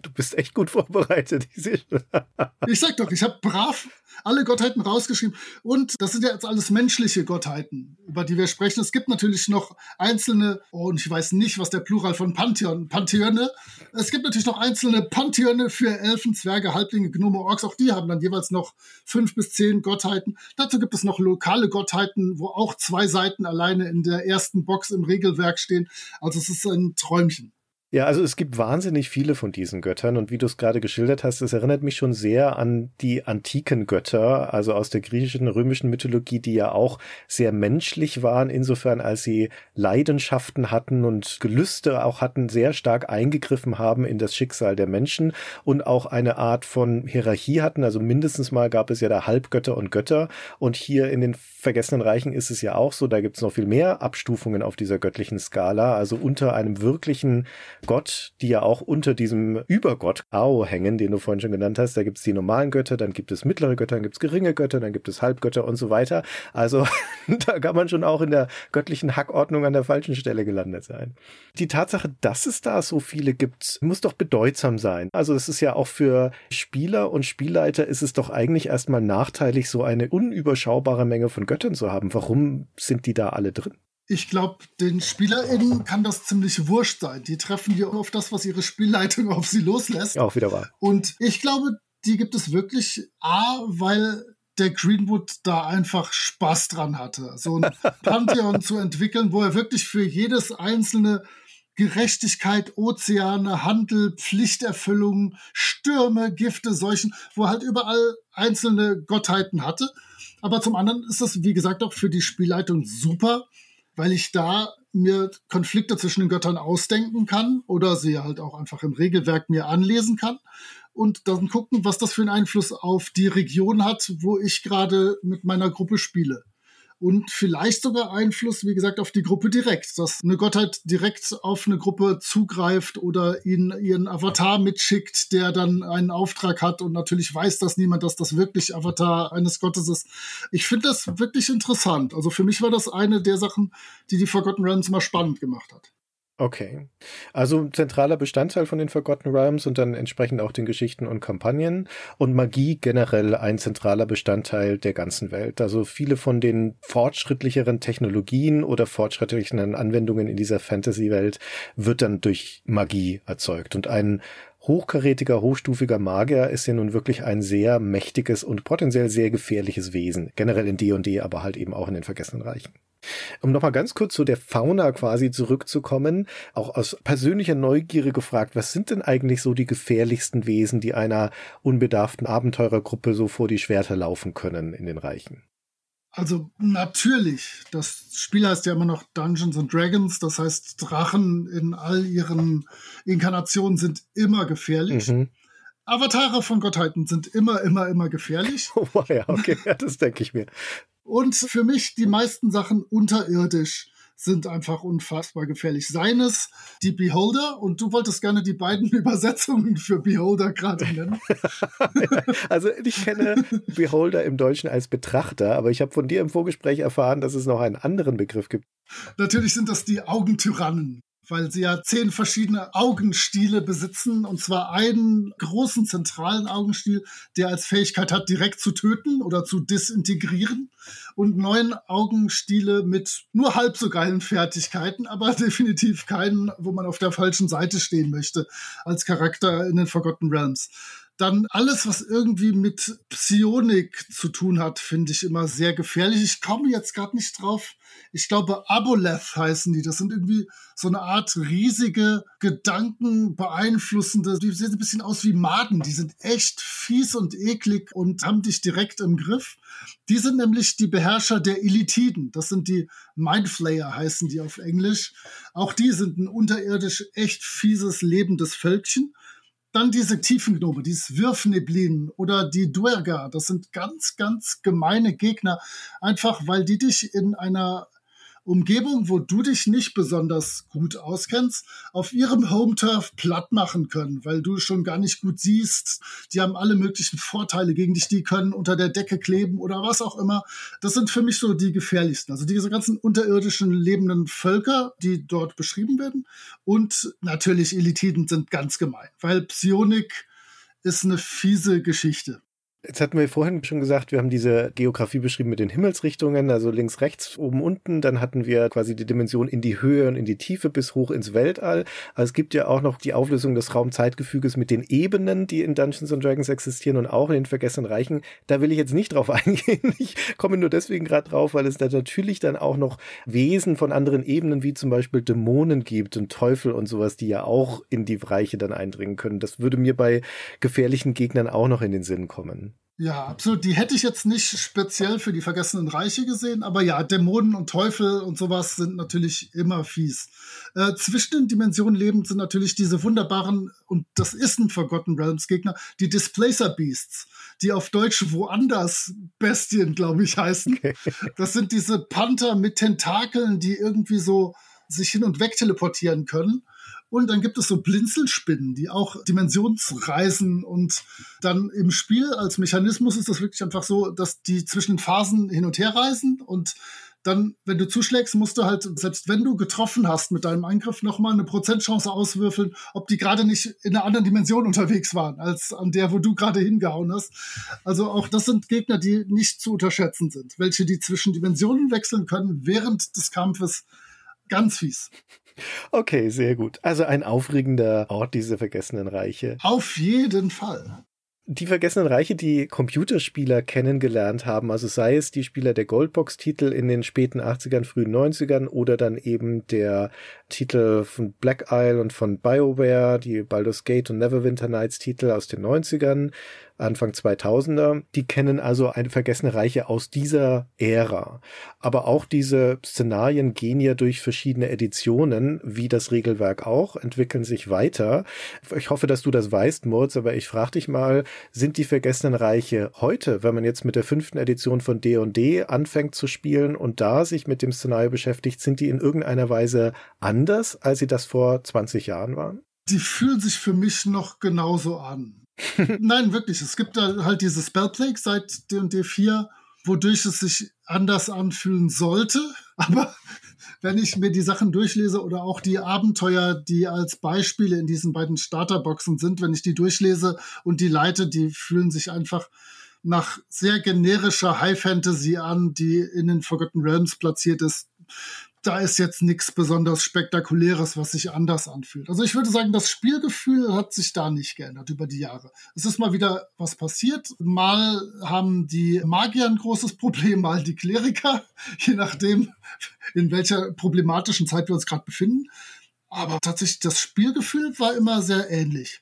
Du bist echt gut vorbereitet. ich sag doch, ich habe brav alle Gottheiten rausgeschrieben. Und das sind ja jetzt alles menschliche Gottheiten, über die wir sprechen. Es gibt natürlich noch einzelne, oh, und ich weiß nicht, was der Plural von Pantheon, Pantheone. Es gibt natürlich noch einzelne Pantheone für Elfen, Zwerge, Halblinge, Gnome, Orks. Auch die haben dann jeweils noch fünf bis zehn Gottheiten. Dazu gibt es noch lokale Gottheiten, wo auch zwei Seiten alleine in der ersten Box im Regelwerk stehen. Also es ist ein Träumchen. Ja, also es gibt wahnsinnig viele von diesen Göttern und wie du es gerade geschildert hast, es erinnert mich schon sehr an die antiken Götter, also aus der griechischen, römischen Mythologie, die ja auch sehr menschlich waren, insofern als sie Leidenschaften hatten und Gelüste auch hatten, sehr stark eingegriffen haben in das Schicksal der Menschen und auch eine Art von Hierarchie hatten. Also mindestens mal gab es ja da Halbgötter und Götter und hier in den Vergessenen Reichen ist es ja auch so, da gibt es noch viel mehr Abstufungen auf dieser göttlichen Skala, also unter einem wirklichen Gott, die ja auch unter diesem Übergott Ao hängen, den du vorhin schon genannt hast. Da gibt es die normalen Götter, dann gibt es mittlere Götter, dann gibt es geringe Götter, dann gibt es Halbgötter und so weiter. Also da kann man schon auch in der göttlichen Hackordnung an der falschen Stelle gelandet sein. Die Tatsache, dass es da so viele gibt, muss doch bedeutsam sein. Also es ist ja auch für Spieler und Spielleiter ist es doch eigentlich erstmal nachteilig, so eine unüberschaubare Menge von Göttern zu haben. Warum sind die da alle drin? Ich glaube, den SpielerInnen kann das ziemlich wurscht sein. Die treffen hier auf das, was ihre Spielleitung auf sie loslässt. Auch wieder wahr. Und ich glaube, die gibt es wirklich A, weil der Greenwood da einfach Spaß dran hatte, so ein Pantheon zu entwickeln, wo er wirklich für jedes einzelne Gerechtigkeit, Ozeane, Handel, Pflichterfüllung, Stürme, Gifte, Seuchen, wo er halt überall einzelne Gottheiten hatte. Aber zum anderen ist das, wie gesagt, auch für die Spielleitung super, weil ich da mir Konflikte zwischen den Göttern ausdenken kann oder sie halt auch einfach im Regelwerk mir anlesen kann und dann gucken, was das für einen Einfluss auf die Region hat, wo ich gerade mit meiner Gruppe spiele und vielleicht sogar Einfluss, wie gesagt, auf die Gruppe direkt, dass eine Gottheit direkt auf eine Gruppe zugreift oder ihnen ihren Avatar mitschickt, der dann einen Auftrag hat und natürlich weiß dass niemand, dass das wirklich Avatar eines Gottes ist. Ich finde das wirklich interessant. Also für mich war das eine der Sachen, die die Forgotten Realms mal spannend gemacht hat. Okay. Also zentraler Bestandteil von den Forgotten Realms und dann entsprechend auch den Geschichten und Kampagnen und Magie generell ein zentraler Bestandteil der ganzen Welt. Also viele von den fortschrittlicheren Technologien oder fortschrittlicheren Anwendungen in dieser Fantasy-Welt wird dann durch Magie erzeugt und ein hochkarätiger, hochstufiger Magier ist ja nun wirklich ein sehr mächtiges und potenziell sehr gefährliches Wesen. Generell in D&D, aber halt eben auch in den Vergessenen Reichen. Um nochmal ganz kurz zu der Fauna quasi zurückzukommen, auch aus persönlicher Neugierde gefragt, was sind denn eigentlich so die gefährlichsten Wesen, die einer unbedarften Abenteurergruppe so vor die Schwerter laufen können in den Reichen? Also natürlich, das Spiel heißt ja immer noch Dungeons and Dragons, das heißt Drachen in all ihren Inkarnationen sind immer gefährlich. Mhm. Avatare von Gottheiten sind immer, immer, immer gefährlich. Oh ja, okay, das denke ich mir. Und für mich die meisten Sachen unterirdisch sind einfach unfassbar gefährlich. Seines die Beholder und du wolltest gerne die beiden Übersetzungen für Beholder gerade nennen. also ich kenne Beholder im Deutschen als Betrachter, aber ich habe von dir im Vorgespräch erfahren, dass es noch einen anderen Begriff gibt. Natürlich sind das die Augentyrannen weil sie ja zehn verschiedene Augenstiele besitzen, und zwar einen großen zentralen Augenstiel, der als Fähigkeit hat, direkt zu töten oder zu disintegrieren, und neun Augenstiele mit nur halb so geilen Fertigkeiten, aber definitiv keinen, wo man auf der falschen Seite stehen möchte als Charakter in den Forgotten Realms. Dann alles, was irgendwie mit Psionik zu tun hat, finde ich immer sehr gefährlich. Ich komme jetzt gerade nicht drauf. Ich glaube, Aboleth heißen die. Das sind irgendwie so eine Art riesige, Gedanken beeinflussende, die sehen ein bisschen aus wie Maden. Die sind echt fies und eklig und haben dich direkt im Griff. Die sind nämlich die Beherrscher der Elitiden. Das sind die Mindflayer, heißen die auf Englisch. Auch die sind ein unterirdisch echt fieses, lebendes Völkchen. Dann diese Tiefengnome, dieses Wirfneblin oder die Duergar, das sind ganz, ganz gemeine Gegner, einfach weil die dich in einer Umgebung, wo du dich nicht besonders gut auskennst, auf ihrem Home-Turf platt machen können, weil du schon gar nicht gut siehst. Die haben alle möglichen Vorteile gegen dich, die können unter der Decke kleben oder was auch immer. Das sind für mich so die gefährlichsten. Also diese ganzen unterirdischen lebenden Völker, die dort beschrieben werden. Und natürlich Elitiden sind ganz gemein, weil Psionik ist eine fiese Geschichte. Jetzt hatten wir vorhin schon gesagt, wir haben diese Geografie beschrieben mit den Himmelsrichtungen, also links, rechts, oben, unten. Dann hatten wir quasi die Dimension in die Höhe und in die Tiefe bis hoch ins Weltall. Also es gibt ja auch noch die Auflösung des Raumzeitgefüges mit den Ebenen, die in Dungeons and Dragons existieren und auch in den Vergessenen Reichen. Da will ich jetzt nicht drauf eingehen. Ich komme nur deswegen gerade drauf, weil es da natürlich dann auch noch Wesen von anderen Ebenen, wie zum Beispiel Dämonen gibt und Teufel und sowas, die ja auch in die Reiche dann eindringen können. Das würde mir bei gefährlichen Gegnern auch noch in den Sinn kommen. Ja, absolut. Die hätte ich jetzt nicht speziell für die Vergessenen Reiche gesehen, aber ja, Dämonen und Teufel und sowas sind natürlich immer fies. Äh, zwischen den Dimensionen lebend sind natürlich diese wunderbaren, und das ist ein Forgotten Realms Gegner, die Displacer Beasts, die auf Deutsch woanders Bestien, glaube ich, heißen. Okay. Das sind diese Panther mit Tentakeln, die irgendwie so sich hin und weg teleportieren können. Und dann gibt es so Blinzelspinnen, die auch Dimensionsreisen und dann im Spiel als Mechanismus ist das wirklich einfach so, dass die zwischen den Phasen hin und her reisen und dann, wenn du zuschlägst, musst du halt, selbst wenn du getroffen hast mit deinem Eingriff, nochmal eine Prozentchance auswürfeln, ob die gerade nicht in einer anderen Dimension unterwegs waren, als an der, wo du gerade hingehauen hast. Also auch das sind Gegner, die nicht zu unterschätzen sind, welche die zwischen Dimensionen wechseln können während des Kampfes. Ganz fies. Okay, sehr gut. Also ein aufregender Ort, diese vergessenen Reiche. Auf jeden Fall die vergessenen Reiche, die Computerspieler kennengelernt haben, also sei es die Spieler der Goldbox-Titel in den späten 80ern, frühen 90ern oder dann eben der Titel von Black Isle und von BioWare, die Baldur's Gate und Neverwinter Nights Titel aus den 90ern Anfang 2000er. Die kennen also eine vergessene Reiche aus dieser Ära. Aber auch diese Szenarien gehen ja durch verschiedene Editionen, wie das Regelwerk auch, entwickeln sich weiter. Ich hoffe, dass du das weißt, Moritz, aber ich frage dich mal, sind die vergessenen Reiche heute, wenn man jetzt mit der fünften Edition von D&D anfängt zu spielen und da sich mit dem Szenario beschäftigt, sind die in irgendeiner Weise anders, als sie das vor 20 Jahren waren? Die fühlen sich für mich noch genauso an. Nein, wirklich. Es gibt halt diese Spellplague seit D&D 4, wodurch es sich anders anfühlen sollte. Aber wenn ich mir die Sachen durchlese oder auch die Abenteuer, die als Beispiele in diesen beiden Starterboxen sind, wenn ich die durchlese und die leite, die fühlen sich einfach nach sehr generischer High Fantasy an, die in den Forgotten Realms platziert ist da ist jetzt nichts besonders Spektakuläres, was sich anders anfühlt. Also ich würde sagen, das Spielgefühl hat sich da nicht geändert über die Jahre. Es ist mal wieder was passiert. Mal haben die Magier ein großes Problem, mal die Kleriker, je nachdem, in welcher problematischen Zeit wir uns gerade befinden. Aber tatsächlich, das Spielgefühl war immer sehr ähnlich.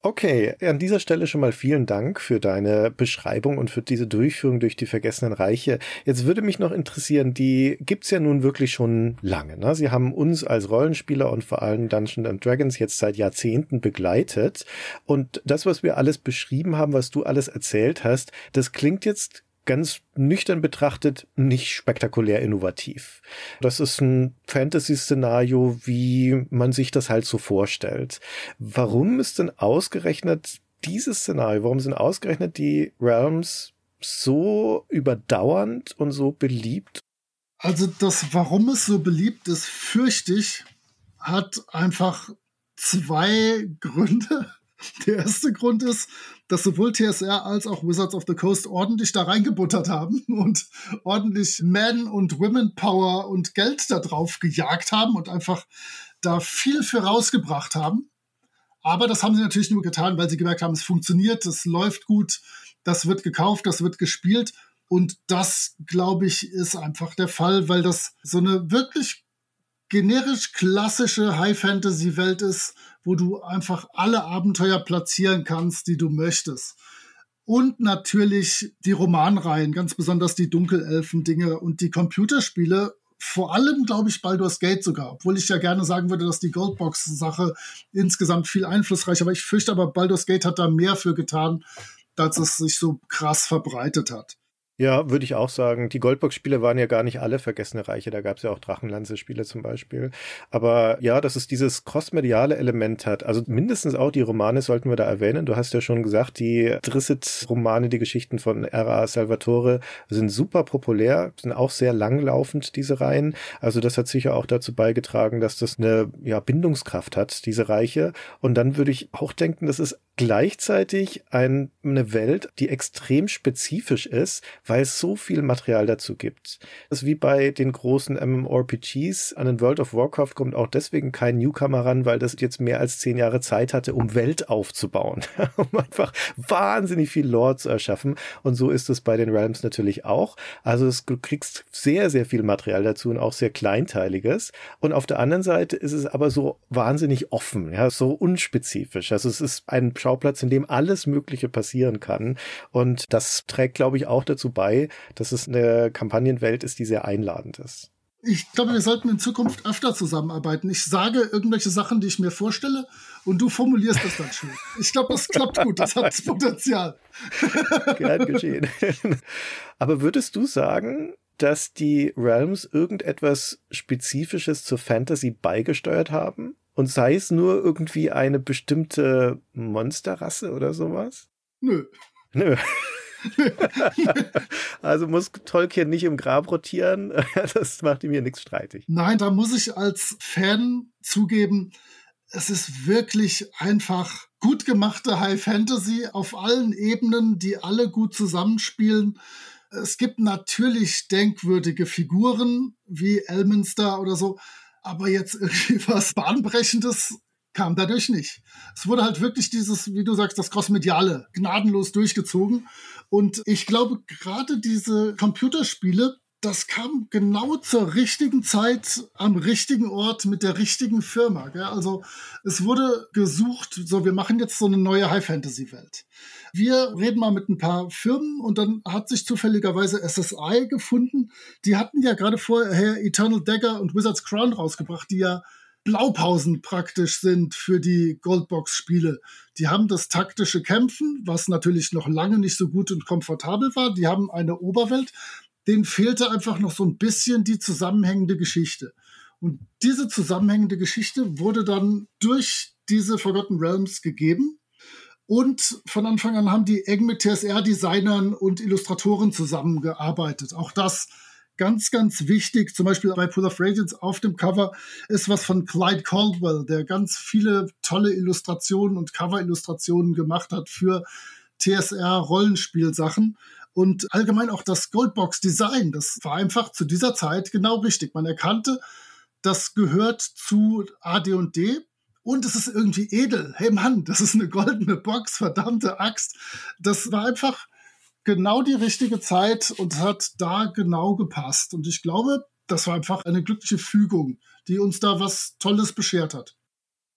Okay, an dieser Stelle schon mal vielen Dank für deine Beschreibung und für diese Durchführung durch die vergessenen Reiche. Jetzt würde mich noch interessieren, die gibt's ja nun wirklich schon lange. Ne? Sie haben uns als Rollenspieler und vor allem Dungeons and Dragons jetzt seit Jahrzehnten begleitet. Und das, was wir alles beschrieben haben, was du alles erzählt hast, das klingt jetzt ganz nüchtern betrachtet nicht spektakulär innovativ. Das ist ein Fantasy-Szenario, wie man sich das halt so vorstellt. Warum ist denn ausgerechnet dieses Szenario, warum sind ausgerechnet die Realms so überdauernd und so beliebt? Also das, warum es so beliebt ist, fürchte ich, hat einfach zwei Gründe. Der erste Grund ist, dass sowohl TSR als auch Wizards of the Coast ordentlich da reingebuttert haben und ordentlich Man- und Women-Power und Geld da drauf gejagt haben und einfach da viel für rausgebracht haben. Aber das haben sie natürlich nur getan, weil sie gemerkt haben, es funktioniert, es läuft gut, das wird gekauft, das wird gespielt. Und das, glaube ich, ist einfach der Fall, weil das so eine wirklich generisch klassische High-Fantasy-Welt ist, wo du einfach alle Abenteuer platzieren kannst, die du möchtest. Und natürlich die Romanreihen, ganz besonders die Dunkelelfen-Dinge und die Computerspiele. Vor allem, glaube ich, Baldur's Gate sogar, obwohl ich ja gerne sagen würde, dass die Goldbox-Sache insgesamt viel einflussreicher war. Ich fürchte aber, Baldur's Gate hat da mehr für getan, als es sich so krass verbreitet hat. Ja, würde ich auch sagen. Die Goldbox-Spiele waren ja gar nicht alle vergessene Reiche. Da gab es ja auch Drachenlanze-Spiele zum Beispiel. Aber ja, dass es dieses crossmediale Element hat. Also mindestens auch die Romane sollten wir da erwähnen. Du hast ja schon gesagt, die Drisset-Romane, die Geschichten von R.A. Salvatore sind super populär, sind auch sehr langlaufend, diese Reihen. Also das hat sicher auch dazu beigetragen, dass das eine ja, Bindungskraft hat, diese Reiche. Und dann würde ich auch denken, das ist gleichzeitig ein, eine Welt, die extrem spezifisch ist, weil es so viel Material dazu gibt. Das ist wie bei den großen MMORPGs. An den World of Warcraft kommt auch deswegen kein Newcomer ran, weil das jetzt mehr als zehn Jahre Zeit hatte, um Welt aufzubauen, um einfach wahnsinnig viel Lore zu erschaffen. Und so ist es bei den Realms natürlich auch. Also es, du kriegst sehr, sehr viel Material dazu und auch sehr kleinteiliges. Und auf der anderen Seite ist es aber so wahnsinnig offen, ja, so unspezifisch. Also es ist ein Schauplatz, in dem alles Mögliche passieren kann. Und das trägt, glaube ich, auch dazu bei, dass es eine Kampagnenwelt ist, die sehr einladend ist. Ich glaube, wir sollten in Zukunft öfter zusammenarbeiten. Ich sage irgendwelche Sachen, die ich mir vorstelle, und du formulierst das dann schön. Ich glaube, das klappt gut, das hat das Potenzial. Gern geschehen. Aber würdest du sagen, dass die Realms irgendetwas Spezifisches zur Fantasy beigesteuert haben? Und sei es nur irgendwie eine bestimmte Monsterrasse oder sowas? Nö. Nö. also muss Tolkien nicht im Grab rotieren. Das macht ihm hier nichts streitig. Nein, da muss ich als Fan zugeben, es ist wirklich einfach gut gemachte High Fantasy auf allen Ebenen, die alle gut zusammenspielen. Es gibt natürlich denkwürdige Figuren wie Elminster oder so, aber jetzt irgendwie was Bahnbrechendes kam dadurch nicht. Es wurde halt wirklich dieses, wie du sagst, das Crossmediale gnadenlos durchgezogen. Und ich glaube, gerade diese Computerspiele, das kam genau zur richtigen Zeit am richtigen Ort mit der richtigen Firma. Gell? Also es wurde gesucht, so wir machen jetzt so eine neue High-Fantasy-Welt. Wir reden mal mit ein paar Firmen und dann hat sich zufälligerweise SSI gefunden. Die hatten ja gerade vorher Eternal Dagger und Wizard's Crown rausgebracht, die ja Blaupausen praktisch sind für die Goldbox-Spiele. Die haben das taktische Kämpfen, was natürlich noch lange nicht so gut und komfortabel war. Die haben eine Oberwelt. Denen fehlte einfach noch so ein bisschen die zusammenhängende Geschichte. Und diese zusammenhängende Geschichte wurde dann durch diese Forgotten Realms gegeben. Und von Anfang an haben die eng mit TSR-Designern und Illustratoren zusammengearbeitet. Auch das ganz, ganz wichtig, zum Beispiel bei Pool of Radiance auf dem Cover, ist was von Clyde Caldwell, der ganz viele tolle Illustrationen und Cover-Illustrationen gemacht hat für TSR-Rollenspielsachen. Und allgemein auch das Goldbox-Design, das war einfach zu dieser Zeit genau richtig. Man erkannte, das gehört zu AD&D und es ist irgendwie edel. Hey Mann, das ist eine goldene Box, verdammte Axt. Das war einfach genau die richtige Zeit und hat da genau gepasst. Und ich glaube, das war einfach eine glückliche Fügung, die uns da was Tolles beschert hat.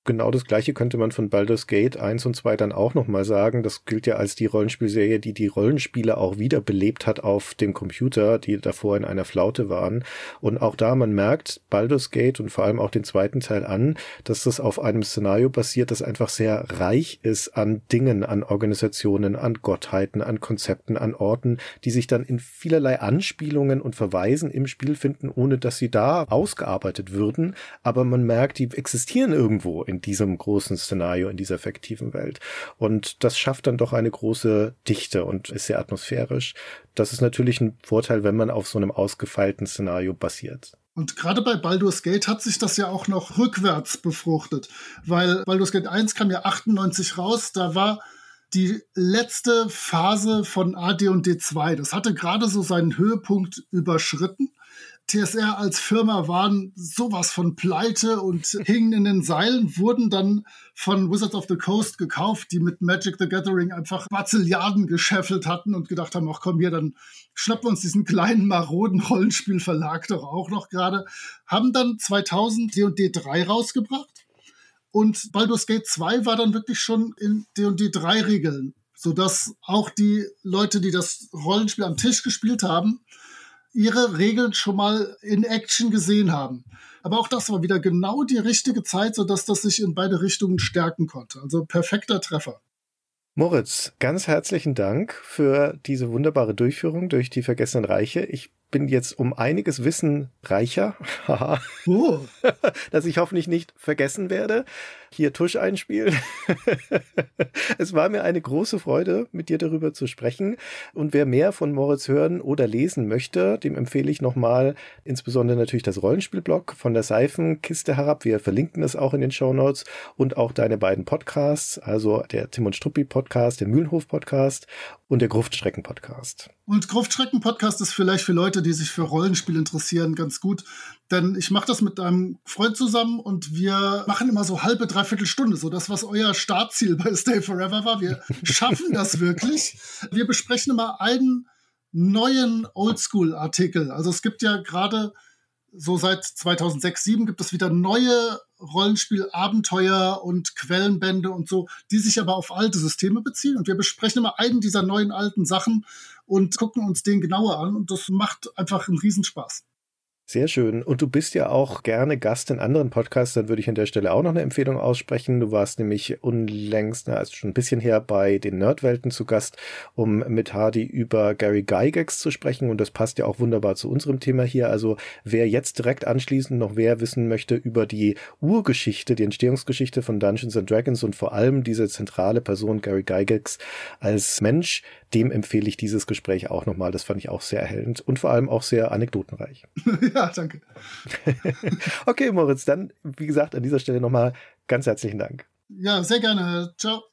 Genau das gleiche könnte man von Baldur's Gate 1 und 2 dann auch nochmal sagen. Das gilt ja als die Rollenspielserie, die die Rollenspiele auch wiederbelebt hat auf dem Computer, die davor in einer Flaute waren. Und auch da, man merkt Baldur's Gate und vor allem auch den zweiten Teil an, dass das auf einem Szenario basiert, das einfach sehr reich ist an Dingen, an Organisationen, an Gottheiten, an Konzepten, an Orten, die sich dann in vielerlei Anspielungen und Verweisen im Spiel finden, ohne dass sie da ausgearbeitet würden. Aber man merkt, die existieren irgendwo in diesem großen Szenario, in dieser fiktiven Welt. Und das schafft dann doch eine große Dichte und ist sehr atmosphärisch. Das ist natürlich ein Vorteil, wenn man auf so einem ausgefeilten Szenario basiert. Und gerade bei Baldur's Gate hat sich das ja auch noch rückwärts befruchtet, weil Baldur's Gate 1 kam ja 98 raus, da war die letzte Phase von AD und D2. Das hatte gerade so seinen Höhepunkt überschritten. TSR als Firma waren sowas von pleite und hingen in den Seilen, wurden dann von Wizards of the Coast gekauft, die mit Magic the Gathering einfach Bazilliarden gescheffelt hatten und gedacht haben, ach komm hier, dann schnappen wir uns diesen kleinen maroden Rollenspielverlag doch auch noch gerade. Haben dann 2000 D&D 3 rausgebracht und Baldur's Gate 2 war dann wirklich schon in D&D 3 Regeln, sodass auch die Leute, die das Rollenspiel am Tisch gespielt haben, ihre Regeln schon mal in Action gesehen haben. Aber auch das war wieder genau die richtige Zeit, sodass das sich in beide Richtungen stärken konnte. Also perfekter Treffer. Moritz, ganz herzlichen Dank für diese wunderbare Durchführung durch die Vergessenen Reiche. Ich bin jetzt um einiges Wissen reicher, oh. dass ich hoffentlich nicht vergessen werde. Hier Tusch einspielen. es war mir eine große Freude, mit dir darüber zu sprechen. Und wer mehr von Moritz hören oder lesen möchte, dem empfehle ich nochmal insbesondere natürlich das Rollenspielblog von der Seifenkiste herab. Wir verlinken es auch in den Show Notes und auch deine beiden Podcasts, also der Tim und Struppi Podcast, der Mühlenhof Podcast und der Gruftstrecken Podcast. Und Gruftstrecken Podcast ist vielleicht für Leute, die sich für Rollenspiel interessieren, ganz gut. Denn ich mache das mit einem Freund zusammen und wir machen immer so halbe, dreiviertel Stunde. So das, was euer Startziel bei Stay Forever war. Wir schaffen das wirklich. Wir besprechen immer einen neuen Oldschool-Artikel. Also es gibt ja gerade so seit 2006, 2007 gibt es wieder neue Rollenspiel-Abenteuer und Quellenbände und so, die sich aber auf alte Systeme beziehen. Und wir besprechen immer einen dieser neuen alten Sachen und gucken uns den genauer an. Und das macht einfach einen Riesenspaß. Sehr schön. Und du bist ja auch gerne Gast in anderen Podcasts. Dann würde ich an der Stelle auch noch eine Empfehlung aussprechen. Du warst nämlich unlängst, na, also schon ein bisschen her, bei den Nerdwelten zu Gast, um mit Hardy über Gary Gygax zu sprechen. Und das passt ja auch wunderbar zu unserem Thema hier. Also wer jetzt direkt anschließend noch wer wissen möchte über die Urgeschichte, die Entstehungsgeschichte von Dungeons and Dragons und vor allem diese zentrale Person Gary Gygax als Mensch, dem empfehle ich dieses Gespräch auch nochmal. Das fand ich auch sehr erhellend und vor allem auch sehr anekdotenreich. ja, danke. okay, Moritz, dann, wie gesagt, an dieser Stelle nochmal ganz herzlichen Dank. Ja, sehr gerne. Ciao.